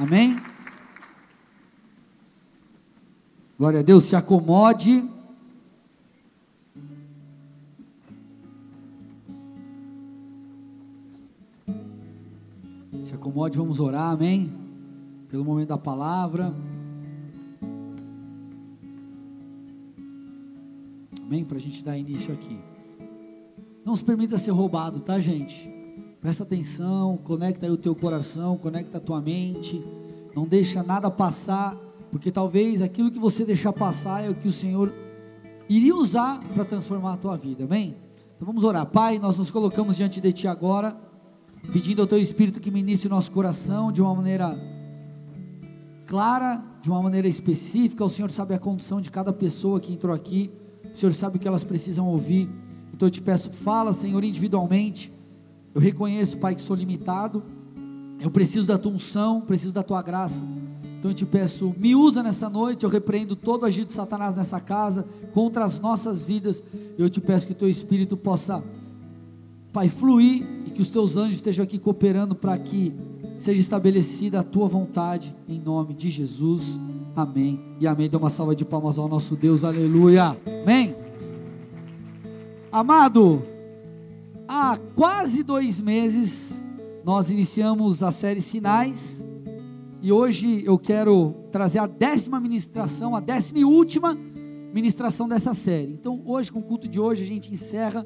Amém? Glória a Deus, se acomode. Se acomode, vamos orar, amém? Pelo momento da palavra. Amém? Para a gente dar início aqui. Não se permita ser roubado, tá, gente? Presta atenção, conecta aí o teu coração, conecta a tua mente. Não deixa nada passar porque talvez aquilo que você deixar passar é o que o Senhor iria usar para transformar a tua vida, amém? Então vamos orar, Pai, nós nos colocamos diante de Ti agora, pedindo ao Teu Espírito que ministre o nosso coração de uma maneira clara, de uma maneira específica. O Senhor sabe a condição de cada pessoa que entrou aqui, o Senhor sabe o que elas precisam ouvir. Então eu te peço, fala, Senhor, individualmente. Eu reconheço, Pai, que sou limitado. Eu preciso da tua unção, preciso da tua graça. Então eu te peço, me usa nessa noite, eu repreendo todo agir de Satanás nessa casa, contra as nossas vidas. Eu te peço que o teu espírito possa, Pai, fluir e que os teus anjos estejam aqui cooperando para que seja estabelecida a tua vontade, em nome de Jesus. Amém. E amém. Dê uma salva de palmas ao nosso Deus, aleluia. Amém. Amado, há quase dois meses nós iniciamos a série Sinais e hoje eu quero trazer a décima ministração, a décima e última ministração dessa série. Então, hoje, com o culto de hoje, a gente encerra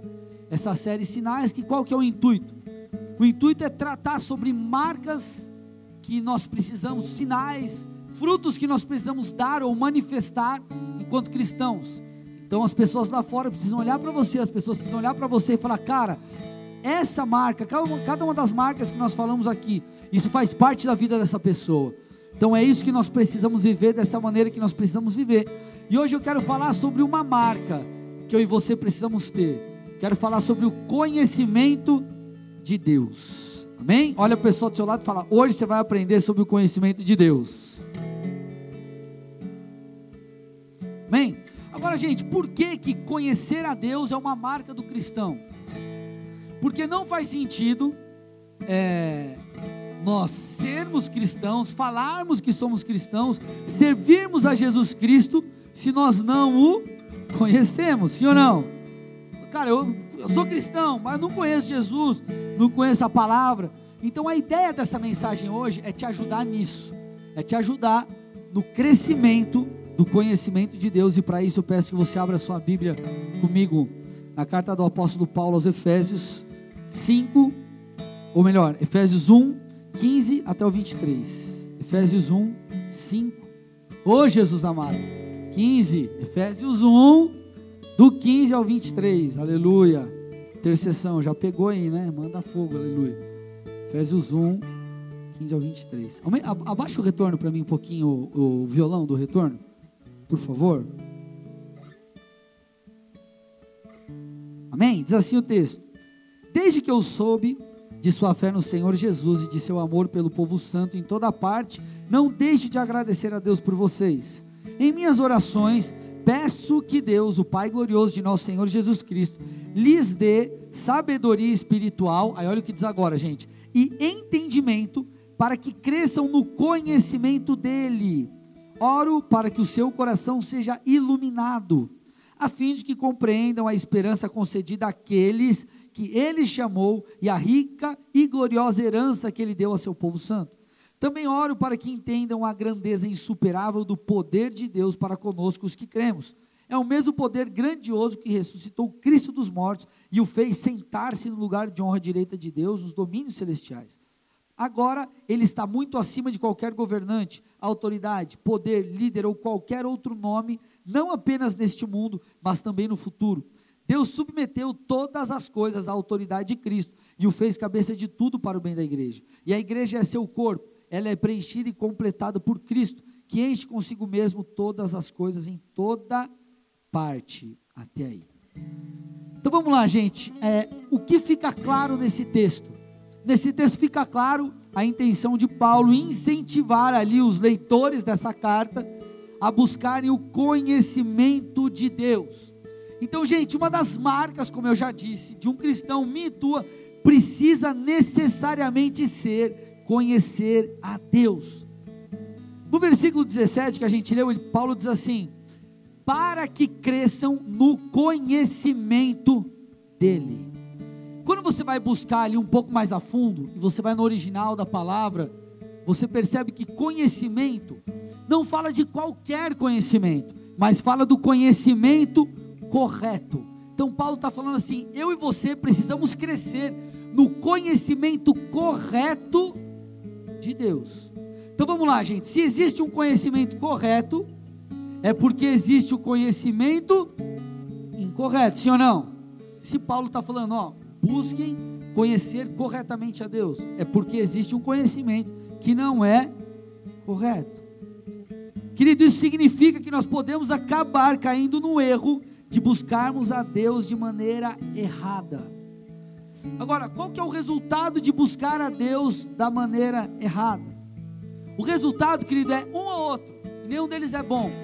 essa série Sinais, que qual que é o intuito? O intuito é tratar sobre marcas que nós precisamos, sinais, frutos que nós precisamos dar ou manifestar enquanto cristãos. Então as pessoas lá fora precisam olhar para você, as pessoas precisam olhar para você e falar, cara, essa marca, cada uma, das marcas que nós falamos aqui, isso faz parte da vida dessa pessoa. Então é isso que nós precisamos viver, dessa maneira que nós precisamos viver. E hoje eu quero falar sobre uma marca que eu e você precisamos ter. Quero falar sobre o conhecimento de Deus. Amém? Olha a pessoa do seu lado e fala: hoje você vai aprender sobre o conhecimento de Deus. Agora, gente, por que, que conhecer a Deus é uma marca do cristão? Porque não faz sentido é, nós sermos cristãos, falarmos que somos cristãos, servirmos a Jesus Cristo, se nós não o conhecemos, sim ou não? Cara, eu, eu sou cristão, mas não conheço Jesus, não conheço a palavra. Então a ideia dessa mensagem hoje é te ajudar nisso, é te ajudar no crescimento do conhecimento de Deus, e para isso eu peço que você abra sua Bíblia comigo na carta do apóstolo Paulo aos Efésios, 5, ou melhor, Efésios 1, 15 até o 23. Efésios 1, 5. Ô Jesus amado. 15, Efésios 1, do 15 ao 23. Aleluia. Intercessão, já pegou aí, né? Manda fogo, aleluia. Efésios 1, 15 ao 23. Abaixa o retorno para mim um pouquinho, o, o violão do retorno, por favor. Amém? Diz assim o texto. Desde que eu soube de sua fé no Senhor Jesus e de seu amor pelo povo santo em toda parte, não deixe de agradecer a Deus por vocês. Em minhas orações, peço que Deus, o Pai glorioso de nosso Senhor Jesus Cristo, lhes dê sabedoria espiritual, aí olha o que diz agora, gente, e entendimento para que cresçam no conhecimento dele. Oro para que o seu coração seja iluminado, a fim de que compreendam a esperança concedida àqueles que ele chamou e a rica e gloriosa herança que ele deu a seu povo santo. Também oro para que entendam a grandeza insuperável do poder de Deus para conosco os que cremos. É o mesmo poder grandioso que ressuscitou Cristo dos mortos e o fez sentar-se no lugar de honra direita de Deus nos domínios celestiais. Agora ele está muito acima de qualquer governante, autoridade, poder, líder ou qualquer outro nome, não apenas neste mundo, mas também no futuro. Deus submeteu todas as coisas à autoridade de Cristo e o fez cabeça de tudo para o bem da igreja. E a igreja é seu corpo, ela é preenchida e completada por Cristo, que enche consigo mesmo todas as coisas em toda parte. Até aí. Então vamos lá, gente. É, o que fica claro nesse texto? Nesse texto fica claro a intenção de Paulo incentivar ali os leitores dessa carta a buscarem o conhecimento de Deus. Então, gente, uma das marcas, como eu já disse, de um cristão, minha e tua, precisa necessariamente ser conhecer a Deus. No versículo 17 que a gente leu, Paulo diz assim: para que cresçam no conhecimento dele. Quando você vai buscar ali um pouco mais a fundo, e você vai no original da palavra, você percebe que conhecimento não fala de qualquer conhecimento, mas fala do conhecimento correto. Então Paulo está falando assim: eu e você precisamos crescer no conhecimento correto de Deus. Então vamos lá, gente. Se existe um conhecimento correto, é porque existe o conhecimento incorreto, sim ou não? Se Paulo está falando, ó, busquem conhecer corretamente a Deus, é porque existe um conhecimento que não é correto. Querido, isso significa que nós podemos acabar caindo no erro de buscarmos a Deus de maneira errada. Agora, qual que é o resultado de buscar a Deus da maneira errada? O resultado, querido, é um ou outro, e nenhum deles é bom.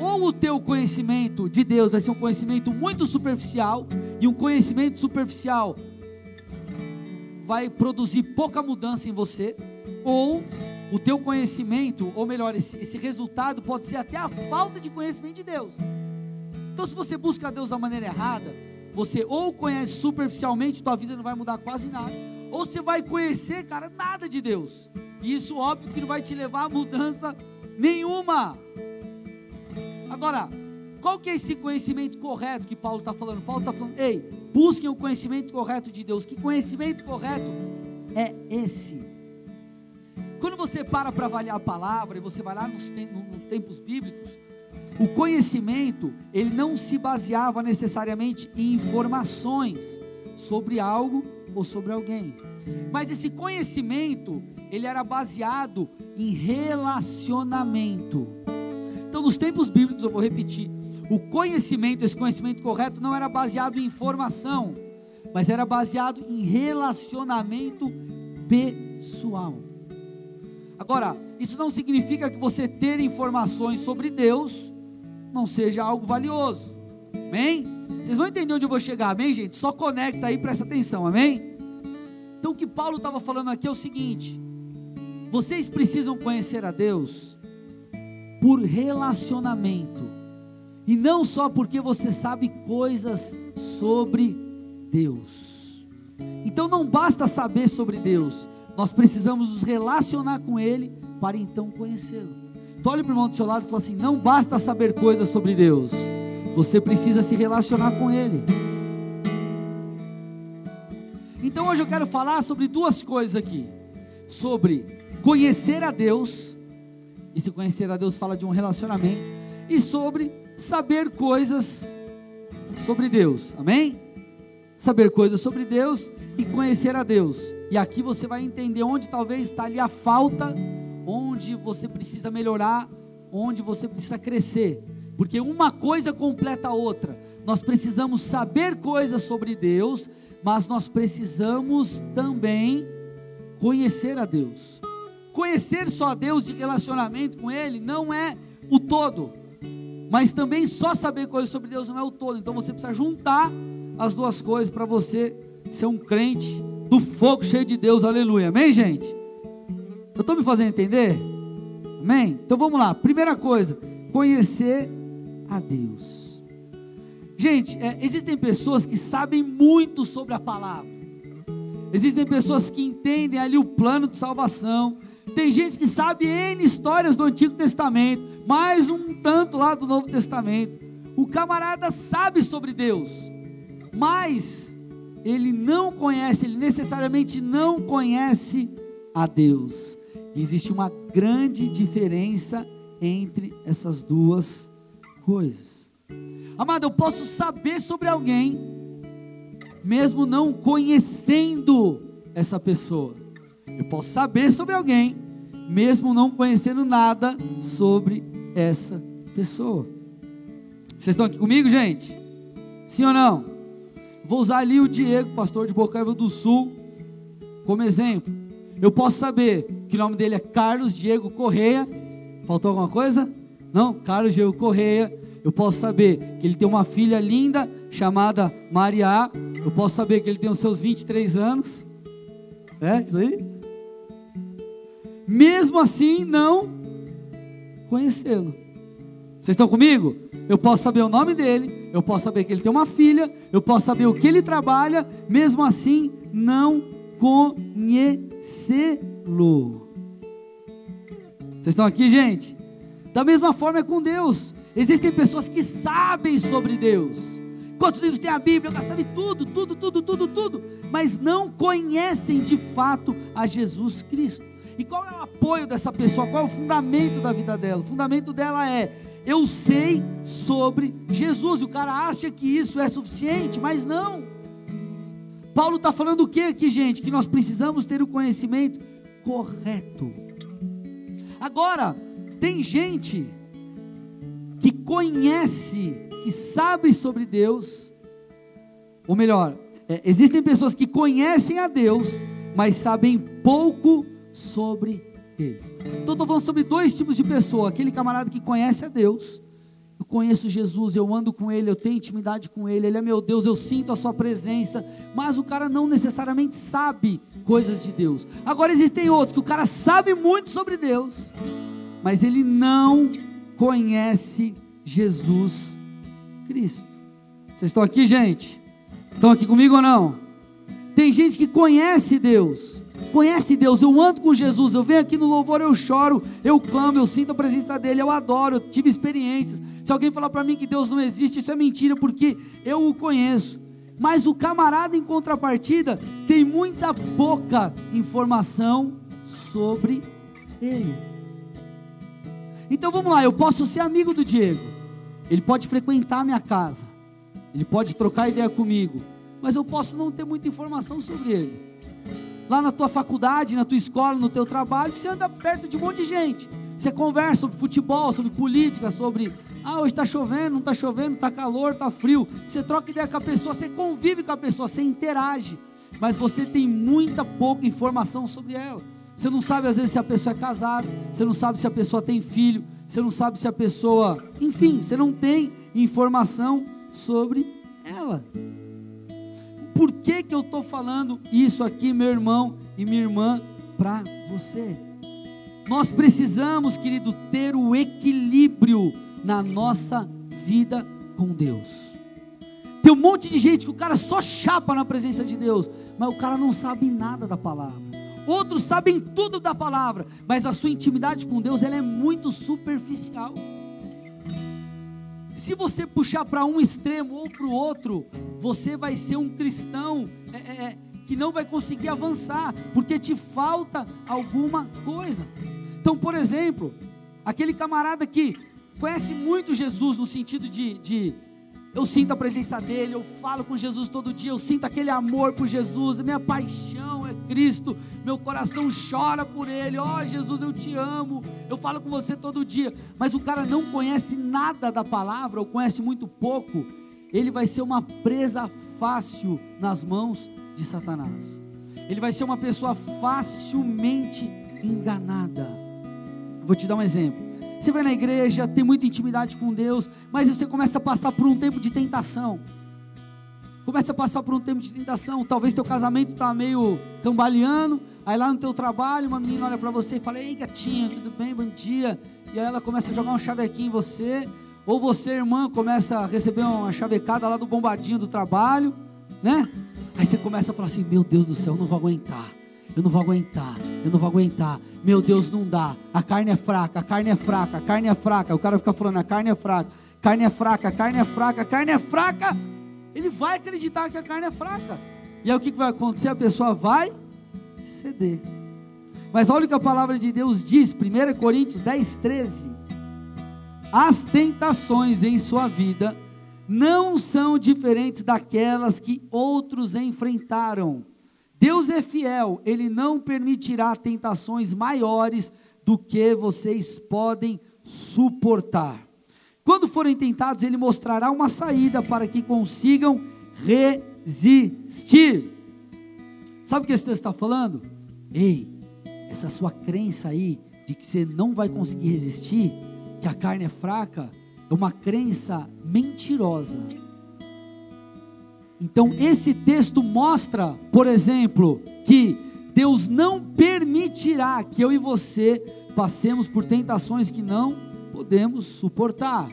Ou o teu conhecimento de Deus vai ser um conhecimento muito superficial, e um conhecimento superficial vai produzir pouca mudança em você, ou o teu conhecimento, ou melhor, esse, esse resultado pode ser até a falta de conhecimento de Deus. Então, se você busca Deus da maneira errada, você ou conhece superficialmente, tua vida não vai mudar quase nada, ou você vai conhecer, cara, nada de Deus. E isso óbvio que não vai te levar a mudança nenhuma. Agora, qual que é esse conhecimento correto que Paulo está falando? Paulo está falando, ei, busquem o conhecimento correto de Deus. Que conhecimento correto é esse? Quando você para para avaliar a palavra e você vai lá nos, tempos bíblicos, o conhecimento, ele não se baseava necessariamente em informações sobre algo ou sobre alguém. Mas esse conhecimento, ele era baseado em relacionamento. Então, nos tempos bíblicos, eu vou repetir, o conhecimento, esse conhecimento correto, não era baseado em informação, mas era baseado em relacionamento pessoal. Agora, isso não significa que você ter informações sobre Deus não seja algo valioso. Amém? Vocês vão entender onde eu vou chegar, amém, gente? Só conecta aí, presta atenção, amém? Então, o que Paulo estava falando aqui é o seguinte: vocês precisam conhecer a Deus por relacionamento, e não só porque você sabe coisas sobre Deus. Então, não basta saber sobre Deus, nós precisamos nos relacionar com Ele para então conhecê-lo. Então olhe para o irmão do seu lado e fala assim: não basta saber coisas sobre Deus, você precisa se relacionar com Ele. Então hoje eu quero falar sobre duas coisas aqui: sobre conhecer a Deus, e se conhecer a Deus fala de um relacionamento, e sobre saber coisas sobre Deus, amém? Saber coisas sobre Deus e conhecer a Deus, e aqui você vai entender onde talvez está ali a falta onde você precisa melhorar, onde você precisa crescer, porque uma coisa completa a outra. Nós precisamos saber coisas sobre Deus, mas nós precisamos também conhecer a Deus. Conhecer só Deus de relacionamento com Ele não é o todo, mas também só saber coisas sobre Deus não é o todo. Então você precisa juntar as duas coisas para você ser um crente do fogo cheio de Deus, aleluia, amém, gente? Eu estou me fazendo entender? Amém? Então vamos lá. Primeira coisa, conhecer a Deus. Gente, é, existem pessoas que sabem muito sobre a palavra. Existem pessoas que entendem ali o plano de salvação. Tem gente que sabe N histórias do Antigo Testamento, mais um tanto lá do Novo Testamento. O camarada sabe sobre Deus, mas ele não conhece, ele necessariamente não conhece a Deus existe uma grande diferença entre essas duas coisas. Amado, eu posso saber sobre alguém, mesmo não conhecendo essa pessoa. Eu posso saber sobre alguém, mesmo não conhecendo nada sobre essa pessoa. Vocês estão aqui comigo, gente? Sim ou não? Vou usar ali o Diego, pastor de Bocaiva do Sul, como exemplo. Eu posso saber que o nome dele é Carlos Diego Correia. Faltou alguma coisa? Não? Carlos Diego Correia. Eu posso saber que ele tem uma filha linda chamada Maria. Eu posso saber que ele tem os seus 23 anos. É isso aí? Mesmo assim, não conhecê-lo. Vocês estão comigo? Eu posso saber o nome dele, eu posso saber que ele tem uma filha, eu posso saber o que ele trabalha, mesmo assim não conhecê-lo. Vocês estão aqui, gente? Da mesma forma é com Deus. Existem pessoas que sabem sobre Deus. Quantos livros tem a Bíblia? Eu sabe tudo, tudo, tudo, tudo, tudo, mas não conhecem de fato a Jesus Cristo. E qual é o apoio dessa pessoa? Qual é o fundamento da vida dela? O fundamento dela é eu sei sobre Jesus. O cara acha que isso é suficiente, mas não. Paulo está falando o que aqui, gente? Que nós precisamos ter o conhecimento correto. Agora, tem gente que conhece, que sabe sobre Deus, ou melhor, é, existem pessoas que conhecem a Deus, mas sabem pouco sobre Ele. Então, estou falando sobre dois tipos de pessoa: aquele camarada que conhece a Deus, eu conheço Jesus, eu ando com Ele, eu tenho intimidade com Ele, Ele é meu Deus, eu sinto a Sua presença, mas o cara não necessariamente sabe coisas de Deus. Agora, existem outros que o cara sabe muito sobre Deus, mas ele não conhece Jesus Cristo. Vocês estão aqui, gente? Estão aqui comigo ou não? Tem gente que conhece Deus, conhece Deus. Eu ando com Jesus, eu venho aqui no louvor, eu choro, eu clamo, eu sinto a presença dele, eu adoro, eu tive experiências. Se alguém falar para mim que Deus não existe, isso é mentira, porque eu o conheço. Mas o camarada, em contrapartida, tem muita pouca informação sobre ele. Então vamos lá, eu posso ser amigo do Diego, ele pode frequentar a minha casa, ele pode trocar ideia comigo, mas eu posso não ter muita informação sobre ele. Lá na tua faculdade, na tua escola, no teu trabalho, você anda perto de um monte de gente. Você conversa sobre futebol, sobre política, sobre ah, hoje está chovendo, não está chovendo, está calor, está frio. Você troca ideia com a pessoa, você convive com a pessoa, você interage, mas você tem muita pouca informação sobre ela. Você não sabe às vezes se a pessoa é casada, você não sabe se a pessoa tem filho, você não sabe se a pessoa, enfim, você não tem informação sobre ela. Por que que eu estou falando isso aqui, meu irmão e minha irmã, para você? Nós precisamos, querido, ter o equilíbrio na nossa vida com Deus. Tem um monte de gente que o cara só chapa na presença de Deus, mas o cara não sabe nada da palavra outros sabem tudo da palavra, mas a sua intimidade com Deus ela é muito superficial. Se você puxar para um extremo ou para o outro, você vai ser um cristão é, é, é, que não vai conseguir avançar, porque te falta alguma coisa. Então, por exemplo, aquele camarada que conhece muito Jesus no sentido de, de eu sinto a presença dele, eu falo com Jesus todo dia, eu sinto aquele amor por Jesus, minha paixão é Cristo, meu coração chora por ele. Ó oh, Jesus, eu te amo. Eu falo com você todo dia, mas o cara não conhece nada da palavra, ou conhece muito pouco, ele vai ser uma presa fácil nas mãos de Satanás. Ele vai ser uma pessoa facilmente enganada. Vou te dar um exemplo. Você vai na igreja, tem muita intimidade com Deus, mas você começa a passar por um tempo de tentação. Começa a passar por um tempo de tentação. Talvez teu casamento está meio cambaleando. Aí lá no teu trabalho, uma menina olha para você e fala: Ei, gatinha, tudo bem? Bom dia. E aí ela começa a jogar um chavequinho em você. Ou você, irmã, começa a receber uma chavecada lá do bombadinho do trabalho, né? Aí você começa a falar assim: Meu Deus do céu, não vou aguentar eu não vou aguentar, eu não vou aguentar. Meu Deus, não dá. A carne é fraca, a carne é fraca, a carne é fraca. O cara fica falando, a carne é fraca, carne é fraca, carne é fraca, carne é fraca. Ele vai acreditar que a carne é fraca. E aí o que vai acontecer? A pessoa vai ceder. Mas olha o que a palavra de Deus diz, 1 Coríntios 10, 13. As tentações em sua vida não são diferentes daquelas que outros enfrentaram Deus é fiel, Ele não permitirá tentações maiores do que vocês podem suportar. Quando forem tentados, Ele mostrará uma saída para que consigam resistir. Sabe o que esse texto está falando? Ei, essa sua crença aí de que você não vai conseguir resistir, que a carne é fraca, é uma crença mentirosa então, esse texto mostra, por exemplo, que Deus não permitirá que eu e você passemos por tentações que não podemos suportar.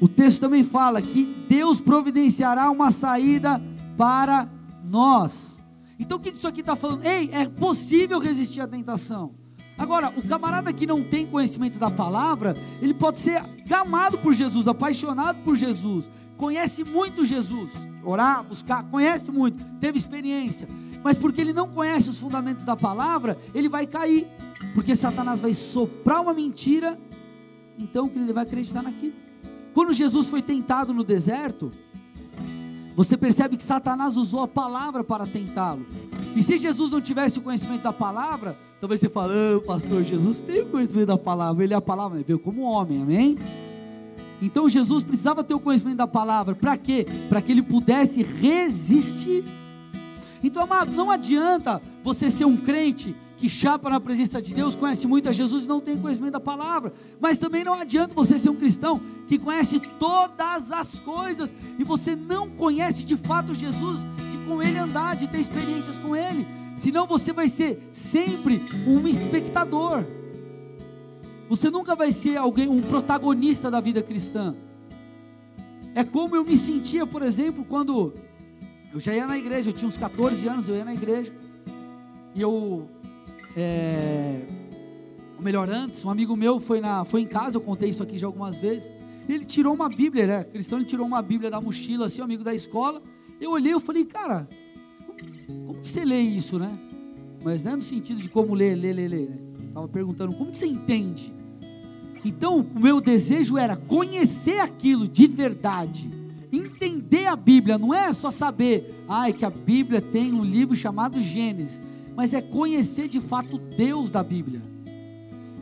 O texto também fala que Deus providenciará uma saída para nós. Então o que isso aqui está falando? Ei, é possível resistir à tentação. Agora, o camarada que não tem conhecimento da palavra, ele pode ser gamado por Jesus, apaixonado por Jesus, conhece muito Jesus, orar, buscar, conhece muito, teve experiência, mas porque ele não conhece os fundamentos da palavra, ele vai cair, porque Satanás vai soprar uma mentira, então ele vai acreditar naquilo. Quando Jesus foi tentado no deserto, você percebe que Satanás usou a palavra para tentá-lo. E se Jesus não tivesse o conhecimento da palavra, talvez você fale, oh, pastor, Jesus tem o conhecimento da palavra, ele é a palavra, ele veio como homem, amém? Então Jesus precisava ter o conhecimento da palavra, para quê? Para que ele pudesse resistir. Então, amado, não adianta você ser um crente que chapa na presença de Deus, conhece muito a Jesus e não tem conhecimento da palavra. Mas também não adianta você ser um cristão que conhece todas as coisas e você não conhece de fato Jesus, de com ele andar, de ter experiências com ele. Senão você vai ser sempre um espectador. Você nunca vai ser alguém, um protagonista da vida cristã. É como eu me sentia, por exemplo, quando eu já ia na igreja, eu tinha uns 14 anos, eu ia na igreja. E eu é, ou melhor, antes, um amigo meu foi, na, foi em casa, eu contei isso aqui já algumas vezes. Ele tirou uma Bíblia, né? Cristão, ele tirou uma Bíblia da mochila, assim, um amigo da escola. Eu olhei, eu falei, cara, como, que você lê isso, né? Mas não é no sentido de como ler, ler, ler, ler. Né? Estava perguntando, como que você entende? Então, o meu desejo era conhecer aquilo de verdade, entender a Bíblia, não é só saber, ai, que a Bíblia tem um livro chamado Gênesis mas é conhecer de fato Deus da Bíblia.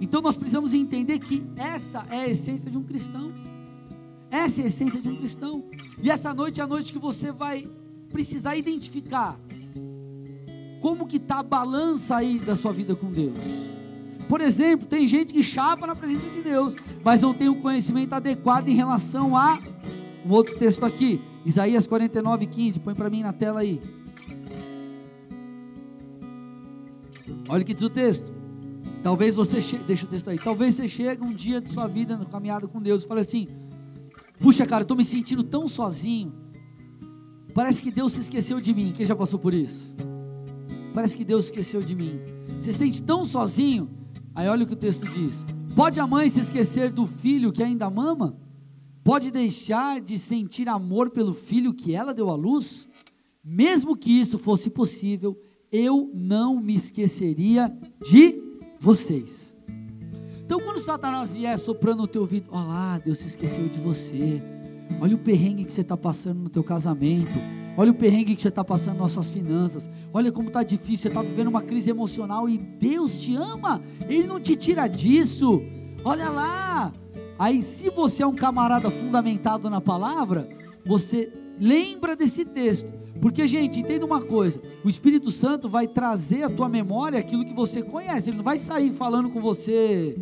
Então nós precisamos entender que essa é a essência de um cristão. Essa é a essência de um cristão. E essa noite é a noite que você vai precisar identificar como que está a balança aí da sua vida com Deus. Por exemplo, tem gente que chapa na presença de Deus, mas não tem o um conhecimento adequado em relação a um outro texto aqui, Isaías 49, 15, põe para mim na tela aí. Olha o que diz o texto. Talvez você chegue, deixa o texto aí. Talvez você chegue um dia de sua vida na caminhada com Deus e fale assim: Puxa, cara, eu estou me sentindo tão sozinho. Parece que Deus se esqueceu de mim. Quem já passou por isso? Parece que Deus esqueceu de mim. Você se sente tão sozinho. Aí olha o que o texto diz: Pode a mãe se esquecer do filho que ainda mama? Pode deixar de sentir amor pelo filho que ela deu à luz? Mesmo que isso fosse possível, eu não me esqueceria de vocês. Então, quando Satanás vier soprando no teu ouvido, olha lá, Deus se esqueceu de você. Olha o perrengue que você está passando no teu casamento. Olha o perrengue que você está passando nas suas finanças. Olha como está difícil. Você está vivendo uma crise emocional e Deus te ama. Ele não te tira disso. Olha lá. Aí, se você é um camarada fundamentado na palavra, você lembra desse texto porque, gente, entenda uma coisa: o Espírito Santo vai trazer à tua memória aquilo que você conhece, ele não vai sair falando com você.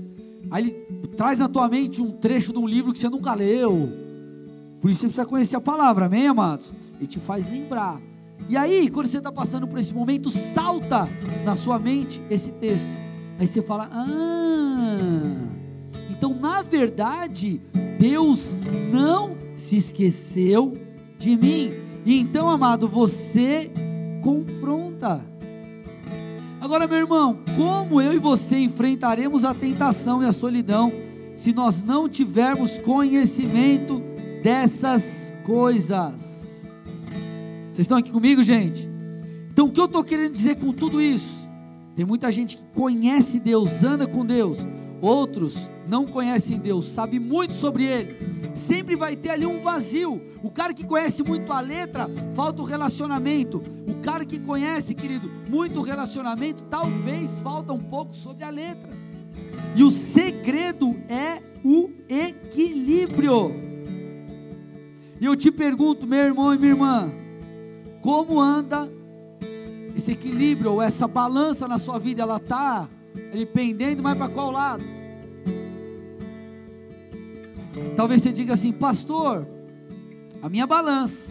Aí ele traz na tua mente um trecho de um livro que você nunca leu. Por isso você precisa conhecer a palavra, amém, amados? Ele te faz lembrar. E aí, quando você está passando por esse momento, salta na sua mente esse texto. Aí você fala: Ah, então na verdade, Deus não se esqueceu de mim. Então, amado, você confronta. Agora, meu irmão, como eu e você enfrentaremos a tentação e a solidão se nós não tivermos conhecimento dessas coisas? Vocês estão aqui comigo, gente? Então, o que eu estou querendo dizer com tudo isso? Tem muita gente que conhece Deus, anda com Deus, outros não conhecem Deus, sabem muito sobre Ele, sempre vai ter ali um vazio. O cara que conhece muito a letra, falta o relacionamento. O cara que conhece, querido, muito o relacionamento, talvez falta um pouco sobre a letra. E o segredo é o equilíbrio. E eu te pergunto, meu irmão e minha irmã, como anda esse equilíbrio ou essa balança na sua vida? Ela está pendendo mais para qual lado? Talvez você diga assim, pastor, a minha balança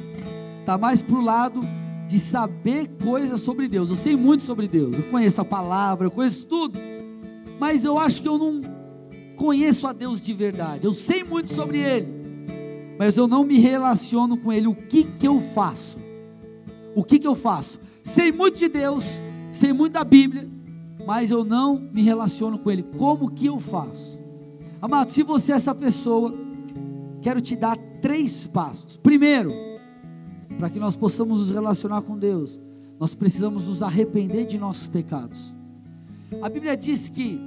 está mais para o lado de saber coisas sobre Deus. Eu sei muito sobre Deus, eu conheço a palavra, eu conheço tudo, mas eu acho que eu não conheço a Deus de verdade, eu sei muito sobre Ele, mas eu não me relaciono com Ele, o que que eu faço? O que que eu faço? Sei muito de Deus, sei muito da Bíblia, mas eu não me relaciono com Ele. Como que eu faço? Amado, se você é essa pessoa, quero te dar três passos. Primeiro, para que nós possamos nos relacionar com Deus, nós precisamos nos arrepender de nossos pecados. A Bíblia diz que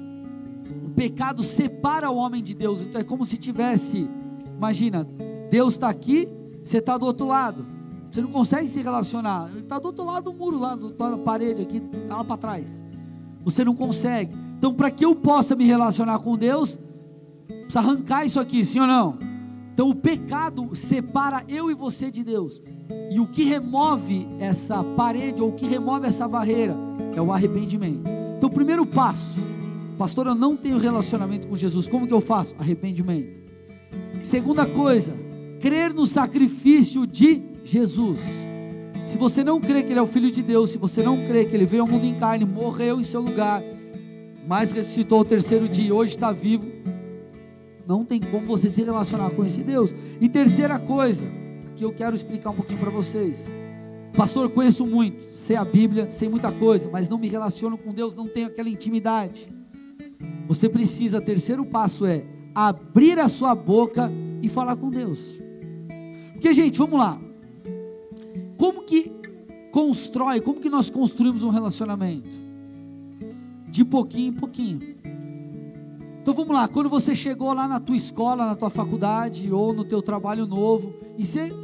o pecado separa o homem de Deus, então é como se tivesse, imagina, Deus está aqui, você está do outro lado, você não consegue se relacionar, ele está do outro lado do muro, lá do lado da parede, aqui, está lá para trás, você não consegue. Então, para que eu possa me relacionar com Deus, precisa arrancar isso aqui, sim ou não? Então, o pecado separa eu e você de Deus. E o que remove essa parede, ou o que remove essa barreira, é o arrependimento. Então, o primeiro passo, pastor, eu não tenho relacionamento com Jesus, como que eu faço? Arrependimento. Segunda coisa, crer no sacrifício de Jesus. Se você não crê que Ele é o Filho de Deus, se você não crê que Ele veio ao mundo em carne, morreu em seu lugar, mas ressuscitou ao terceiro dia e hoje está vivo, não tem como você se relacionar com esse Deus. E terceira coisa, que eu quero explicar um pouquinho para vocês. Pastor, conheço muito, sei a Bíblia, sei muita coisa, mas não me relaciono com Deus, não tenho aquela intimidade. Você precisa, terceiro passo é abrir a sua boca e falar com Deus. Porque, gente, vamos lá. Como que constrói, como que nós construímos um relacionamento? De pouquinho em pouquinho. Então vamos lá, quando você chegou lá na tua escola, na tua faculdade ou no teu trabalho novo, e você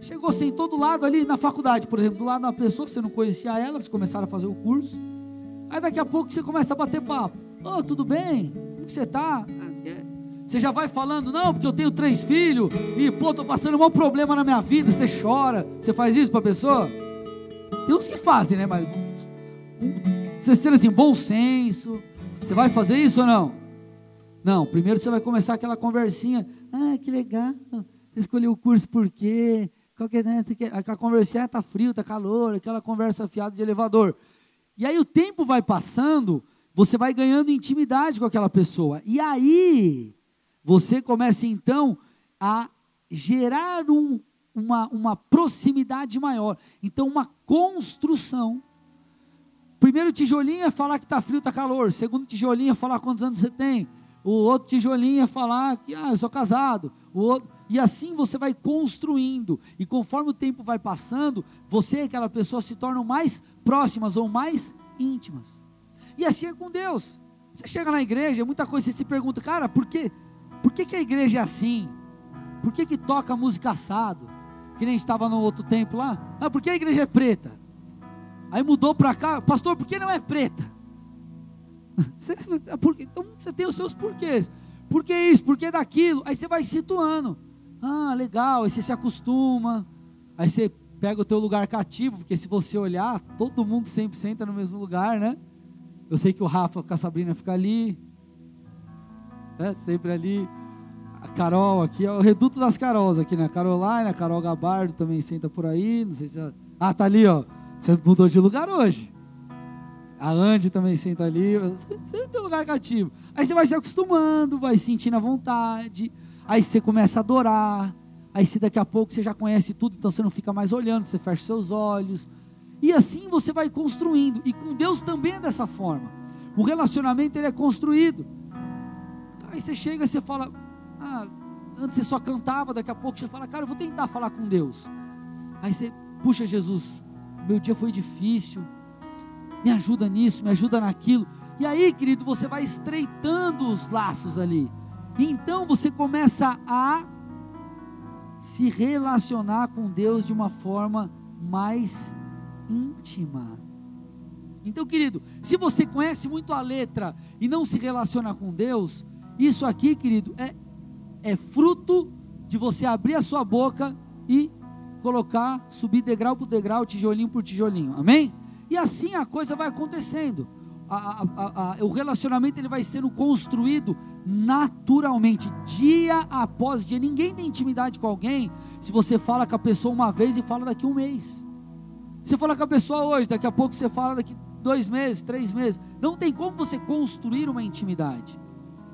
chegou assim, todo lado ali na faculdade, por exemplo, do lado da pessoa, você não conhecia ela, eles começaram a fazer o curso, aí daqui a pouco você começa a bater papo, ô, oh, tudo bem? Como que você está? Você já vai falando, não, porque eu tenho três filhos, e pô, estou passando um mau problema na minha vida, você chora, você faz isso para a pessoa? Tem uns que fazem, né? Mas você sendo assim, bom senso, você vai fazer isso ou não? Não, primeiro você vai começar aquela conversinha, ah, que legal, escolheu o curso por quê? Qual que é, né? A conversinha está frio, está calor, aquela conversa fiada de elevador. E aí o tempo vai passando, você vai ganhando intimidade com aquela pessoa. E aí, você começa então a gerar um, uma, uma proximidade maior. Então, uma construção. Primeiro tijolinho é falar que está frio, está calor. Segundo tijolinho é falar quantos anos você tem. O outro tijolinho é falar que ah, eu sou casado. O outro, e assim você vai construindo. E conforme o tempo vai passando, você e aquela pessoa se tornam mais próximas ou mais íntimas. E assim é com Deus. Você chega na igreja, muita coisa, você se pergunta, cara, por quê? Por que, que a igreja é assim? Por que, que toca música assado? Que nem estava no outro templo lá. Ah, por que a igreja é preta? Aí mudou para cá, pastor, por que não é preta? Você, porque, então você tem os seus porquês. Por que isso? Por que daquilo? Aí você vai situando. Ah, legal. Aí você se acostuma. Aí você pega o teu lugar cativo, porque se você olhar, todo mundo sempre senta no mesmo lugar, né? Eu sei que o Rafa com a Sabrina fica ali, né? Sempre ali. A Carol aqui, é o reduto das Carols aqui, né? Caroline, a Carol Gabardo também senta por aí. Não sei se ela... Ah, tá ali, ó. Você mudou de lugar hoje. A Andy também senta ali. Você tem um lugar cativo. Aí você vai se acostumando, vai sentindo a vontade. Aí você começa a adorar. Aí se daqui a pouco você já conhece tudo, então você não fica mais olhando, você fecha seus olhos. E assim você vai construindo. E com Deus também é dessa forma. O relacionamento ele é construído. Aí você chega e você fala, ah, antes você só cantava, daqui a pouco você fala, cara, eu vou tentar falar com Deus. Aí você, puxa Jesus, meu dia foi difícil, me ajuda nisso, me ajuda naquilo. E aí, querido, você vai estreitando os laços ali. E então você começa a se relacionar com Deus de uma forma mais íntima. Então, querido, se você conhece muito a letra e não se relaciona com Deus, isso aqui, querido, é, é fruto de você abrir a sua boca e colocar, subir degrau por degrau, tijolinho por tijolinho. Amém? E assim a coisa vai acontecendo. A, a, a, o relacionamento ele vai sendo construído naturalmente, dia após dia. Ninguém tem intimidade com alguém se você fala com a pessoa uma vez e fala daqui um mês. Você fala com a pessoa hoje, daqui a pouco você fala daqui dois meses, três meses. Não tem como você construir uma intimidade.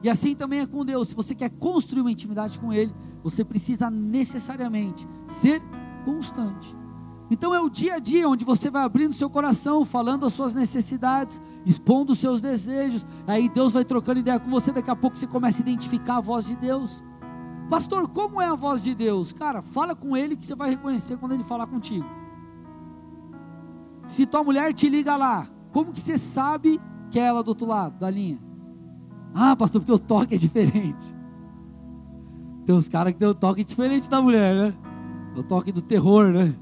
E assim também é com Deus. Se você quer construir uma intimidade com Ele, você precisa necessariamente ser constante. Então é o dia a dia onde você vai abrindo seu coração, falando as suas necessidades, expondo os seus desejos. Aí Deus vai trocando ideia com você. Daqui a pouco você começa a identificar a voz de Deus. Pastor, como é a voz de Deus? Cara, fala com Ele que você vai reconhecer quando Ele falar contigo. Se tua mulher te liga lá, como que você sabe que é ela do outro lado da linha? Ah, pastor, porque o toque é diferente. Tem uns caras que tem o toque diferente da mulher, né? O toque do terror, né?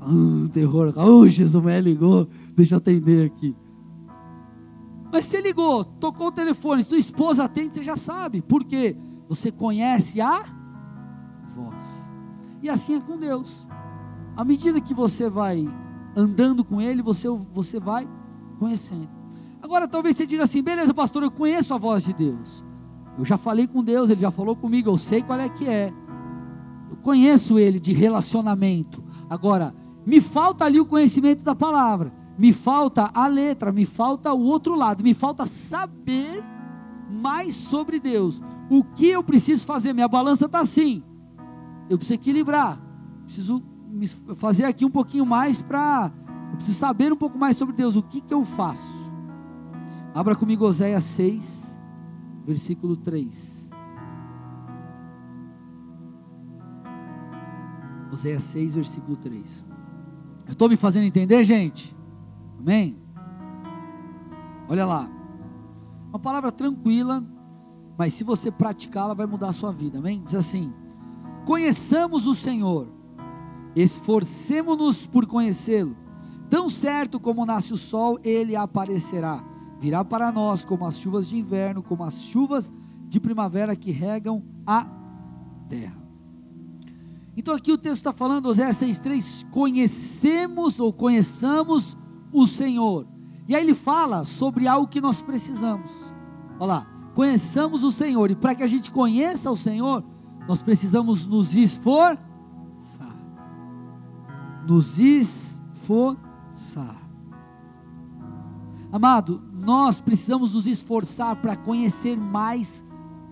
Ah, terror. Oh, Jesus, me ligou. Deixa eu atender aqui. Mas você ligou, tocou o telefone, sua esposa atende, você já sabe. Por quê? Você conhece a voz. E assim é com Deus. À medida que você vai andando com Ele, você, você vai conhecendo. Agora talvez você diga assim: beleza, pastor, eu conheço a voz de Deus. Eu já falei com Deus, Ele já falou comigo, eu sei qual é que é. Eu conheço Ele de relacionamento. Agora, me falta ali o conhecimento da palavra. Me falta a letra, me falta o outro lado, me falta saber mais sobre Deus. O que eu preciso fazer? Minha balança está assim. Eu preciso equilibrar. Preciso fazer aqui um pouquinho mais para. Eu preciso saber um pouco mais sobre Deus. O que, que eu faço? Abra comigo Oséias 6, versículo 3. Oséias 6, versículo 3. Eu estou me fazendo entender, gente? Amém? Olha lá. Uma palavra tranquila, mas se você praticá-la, vai mudar a sua vida. Amém? Diz assim: Conheçamos o Senhor, esforcemos-nos por conhecê-lo. Tão certo como nasce o sol, ele aparecerá virá para nós como as chuvas de inverno, como as chuvas de primavera que regam a terra. Então aqui o texto está falando, Oséias 6,3, conhecemos ou conheçamos o Senhor. E aí ele fala sobre algo que nós precisamos. Olha lá, conheçamos o Senhor. E para que a gente conheça o Senhor, nós precisamos nos esforçar. Nos esforçar. Amado, nós precisamos nos esforçar para conhecer mais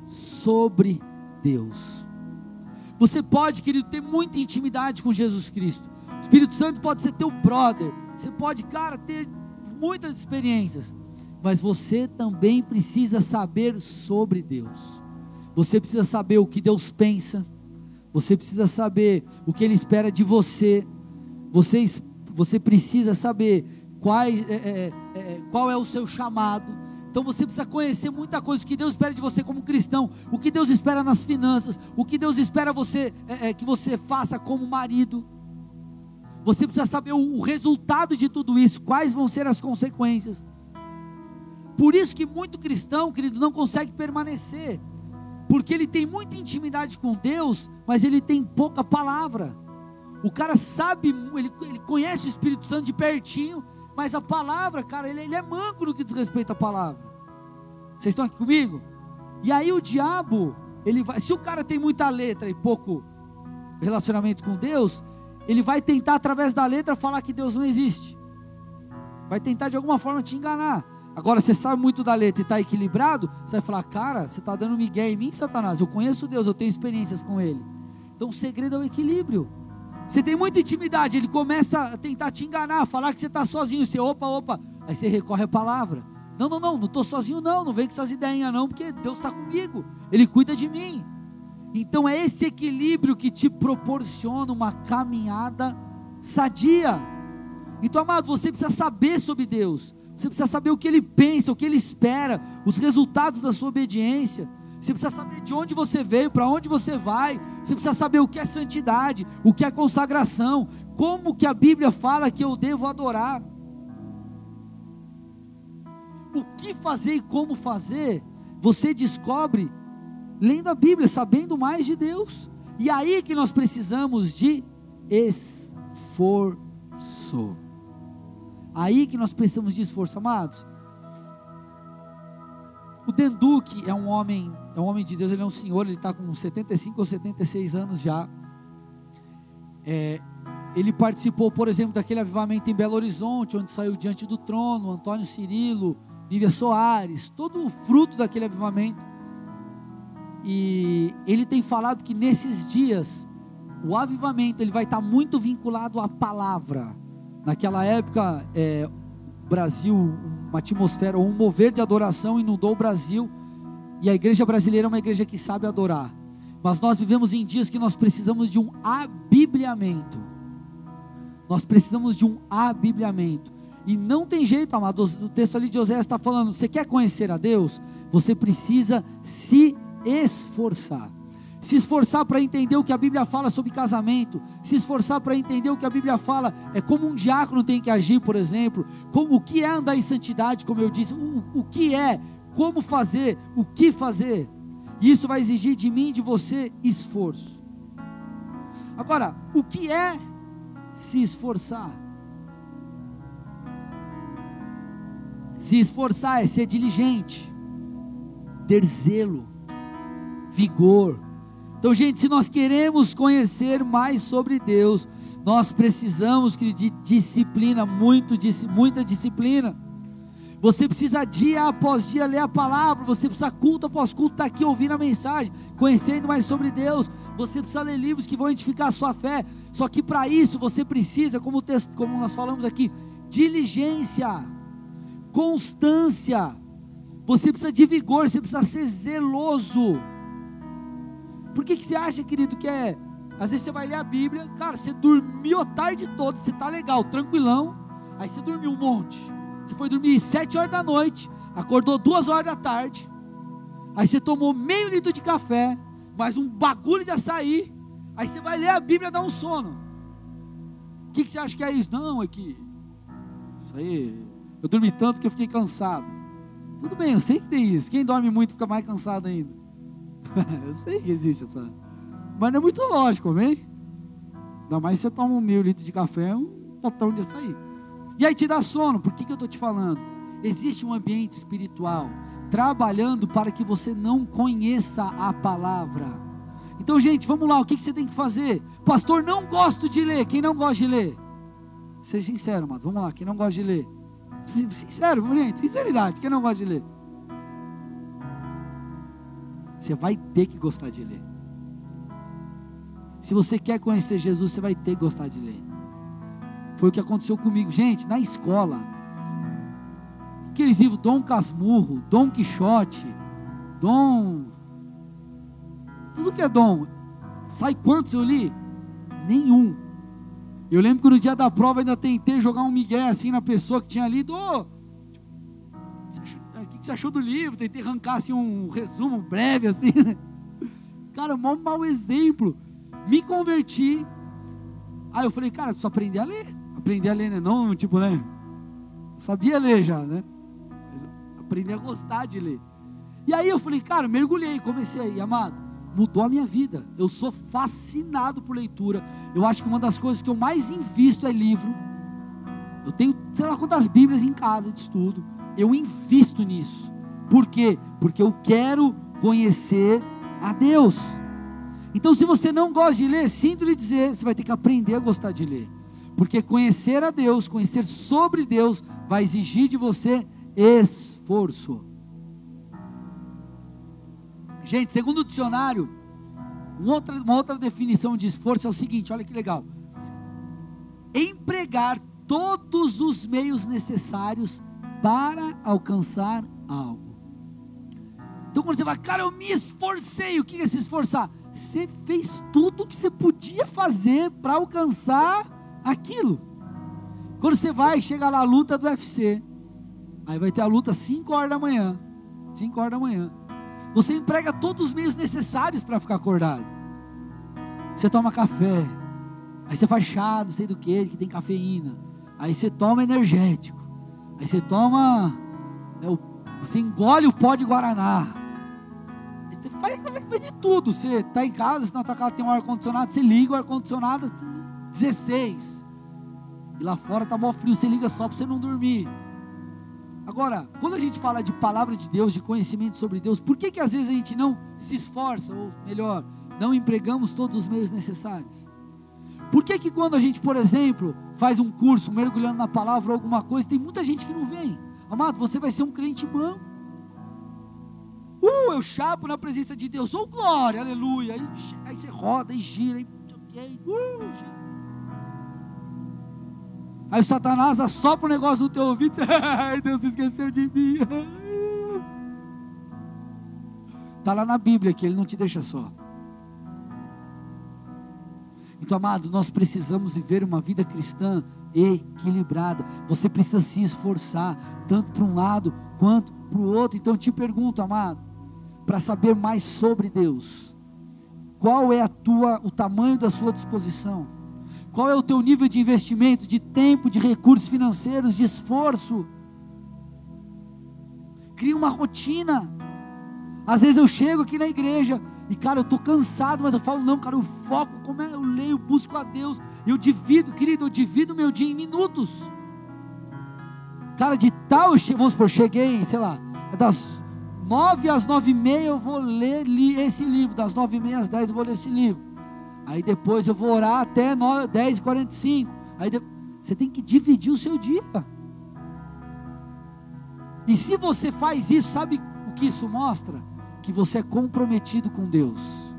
sobre Deus. Você pode, querido, ter muita intimidade com Jesus Cristo. O Espírito Santo pode ser teu brother. Você pode, cara, ter muitas experiências. Mas você também precisa saber sobre Deus. Você precisa saber o que Deus pensa. Você precisa saber o que Ele espera de você. Você, você precisa saber quais, é, é, é, qual é o seu chamado. Então você precisa conhecer muita coisa, o que Deus espera de você como cristão, o que Deus espera nas finanças, o que Deus espera você é, é, que você faça como marido. Você precisa saber o, o resultado de tudo isso, quais vão ser as consequências. Por isso que muito cristão, querido, não consegue permanecer, porque ele tem muita intimidade com Deus, mas ele tem pouca palavra. O cara sabe, ele, ele conhece o Espírito Santo de pertinho, mas a palavra, cara, ele, ele é manco no que diz respeito à palavra. Vocês estão aqui comigo? E aí o diabo, ele vai, se o cara tem muita letra e pouco relacionamento com Deus, ele vai tentar através da letra falar que Deus não existe. Vai tentar de alguma forma te enganar. Agora, você sabe muito da letra e está equilibrado, você vai falar, cara, você está dando migué em mim, Satanás. Eu conheço Deus, eu tenho experiências com Ele. Então o segredo é o equilíbrio. Você tem muita intimidade, ele começa a tentar te enganar, falar que você está sozinho. Você, opa, opa. Aí você recorre à palavra. Não, não, não, não estou sozinho, não. Não vem com essas ideias, não, porque Deus está comigo. Ele cuida de mim. Então é esse equilíbrio que te proporciona uma caminhada sadia. Então, amado, você precisa saber sobre Deus. Você precisa saber o que ele pensa, o que ele espera, os resultados da sua obediência. Você precisa saber de onde você veio, para onde você vai. Você precisa saber o que é santidade, o que é consagração, como que a Bíblia fala que eu devo adorar. O que fazer e como fazer, você descobre lendo a Bíblia, sabendo mais de Deus. E aí que nós precisamos de esforço. Aí que nós precisamos de esforço, amados. O Denduque é um homem, é um homem de Deus, ele é um senhor, ele está com 75 ou 76 anos já. É, ele participou, por exemplo, daquele avivamento em Belo Horizonte, onde saiu diante do trono Antônio Cirilo, Lívia Soares, todo o fruto daquele avivamento. e ele tem falado que nesses dias o avivamento ele vai estar muito vinculado à palavra. Naquela época, é, Brasil, uma atmosfera, um mover de adoração inundou o Brasil, e a igreja brasileira é uma igreja que sabe adorar. Mas nós vivemos em dias que nós precisamos de um abibliamento. Nós precisamos de um abibliamento. E não tem jeito, amado. O texto ali de José está falando: você quer conhecer a Deus? Você precisa se esforçar se esforçar para entender o que a Bíblia fala sobre casamento, se esforçar para entender o que a Bíblia fala, é como um diácono tem que agir, por exemplo, como o que é andar em santidade, como eu disse, o, o que é, como fazer, o que fazer. Isso vai exigir de mim de você esforço. Agora, o que é se esforçar? Se esforçar é ser diligente, ter zelo, vigor, então, gente, se nós queremos conhecer mais sobre Deus, nós precisamos de disciplina, muito, muita disciplina. Você precisa dia após dia ler a palavra, você precisa culto após culto estar tá aqui ouvindo a mensagem, conhecendo mais sobre Deus. Você precisa ler livros que vão edificar a sua fé. Só que para isso você precisa, como, texto, como nós falamos aqui, diligência, constância. Você precisa de vigor, você precisa ser zeloso. Por que, que você acha, querido, que é. Às vezes você vai ler a Bíblia, cara, você dormiu a tarde toda, você está legal, tranquilão. Aí você dormiu um monte. Você foi dormir sete horas da noite, acordou duas horas da tarde. Aí você tomou meio litro de café, mais um bagulho de açaí. Aí você vai ler a Bíblia e dá um sono. O que, que você acha que é isso? Não, é que. Isso aí. Eu dormi tanto que eu fiquei cansado. Tudo bem, eu sei que tem isso. Quem dorme muito fica mais cansado ainda. eu sei que existe essa. Mas não é muito lógico, amém? Ainda mais se você toma um meio litro de café, um potão de açaí. E aí te dá sono, por que, que eu estou te falando? Existe um ambiente espiritual trabalhando para que você não conheça a palavra. Então, gente, vamos lá, o que, que você tem que fazer? Pastor, não gosto de ler. Quem não gosta de ler? Seja sincero, amado. Vamos lá, quem não gosta de ler? Sincero, gente, sinceridade. Quem não gosta de ler? Você vai ter que gostar de ler. Se você quer conhecer Jesus, você vai ter que gostar de ler. Foi o que aconteceu comigo. Gente, na escola, aqueles livros Dom Casmurro, Dom Quixote, Dom. Tudo que é Dom. Sai quantos eu li? Nenhum. Eu lembro que no dia da prova ainda tentei jogar um migué assim na pessoa que tinha lido. Oh, você achou do livro? Tentei arrancar assim, um resumo breve, assim, né? Cara, um mau exemplo. Me converti. Aí eu falei, cara, preciso aprender a ler. Aprender a ler, né? Não, tipo, né? Sabia ler já, né? Aprender a gostar de ler. E aí eu falei, cara, mergulhei, comecei aí, amado. Mudou a minha vida. Eu sou fascinado por leitura. Eu acho que uma das coisas que eu mais invisto é livro. Eu tenho, sei lá quantas Bíblias em casa de estudo eu invisto nisso. Por quê? Porque eu quero conhecer a Deus. Então, se você não gosta de ler, sinto lhe dizer, você vai ter que aprender a gostar de ler. Porque conhecer a Deus, conhecer sobre Deus, vai exigir de você esforço. Gente, segundo o dicionário, uma outra, uma outra definição de esforço é o seguinte: olha que legal. Empregar todos os meios necessários para alcançar algo. Então quando você vai, cara, eu me esforcei, o que é se esforçar? Você fez tudo o que você podia fazer para alcançar aquilo. Quando você vai, chega lá a luta do UFC, aí vai ter a luta 5 horas da manhã, 5 horas da manhã. Você emprega todos os meios necessários para ficar acordado. Você toma café, aí você faz chá, não sei do que, que tem cafeína. Aí você toma energético. Aí você toma, né, você engole o pó de Guaraná. Aí você faz, faz de tudo. Você está em casa, se na tua casa tem um ar-condicionado, você liga o ar-condicionado 16. E lá fora está mó frio, você liga só para você não dormir. Agora, quando a gente fala de palavra de Deus, de conhecimento sobre Deus, por que que às vezes a gente não se esforça, ou melhor, não empregamos todos os meios necessários? Por que que quando a gente, por exemplo, faz um curso mergulhando na palavra ou alguma coisa, tem muita gente que não vem? Amado, você vai ser um crente manco. Uh, eu chapo na presença de Deus. Oh, glória, aleluia. Aí, aí você roda e gira. E, uh. Aí o Satanás assopra o um negócio no teu ouvido. Ai, Deus esqueceu de mim. Está lá na Bíblia que Ele não te deixa só. Então, amado, nós precisamos viver uma vida cristã equilibrada. Você precisa se esforçar, tanto para um lado quanto para o outro. Então, te pergunto, amado, para saber mais sobre Deus, qual é a tua, o tamanho da sua disposição? Qual é o teu nível de investimento, de tempo, de recursos financeiros, de esforço? Cria uma rotina. Às vezes eu chego aqui na igreja, e cara, eu estou cansado, mas eu falo, não, cara, eu foco, como é, eu leio, busco a Deus. Eu divido, querido, eu divido meu dia em minutos. Cara, de tal, vamos supor, cheguei, sei lá, é das nove às nove e meia eu vou ler esse livro, das nove e meia às dez eu vou ler esse livro. Aí depois eu vou orar até dez e quarenta e cinco. Aí de... você tem que dividir o seu dia. E se você faz isso, sabe o que isso mostra? Que você é comprometido com Deus.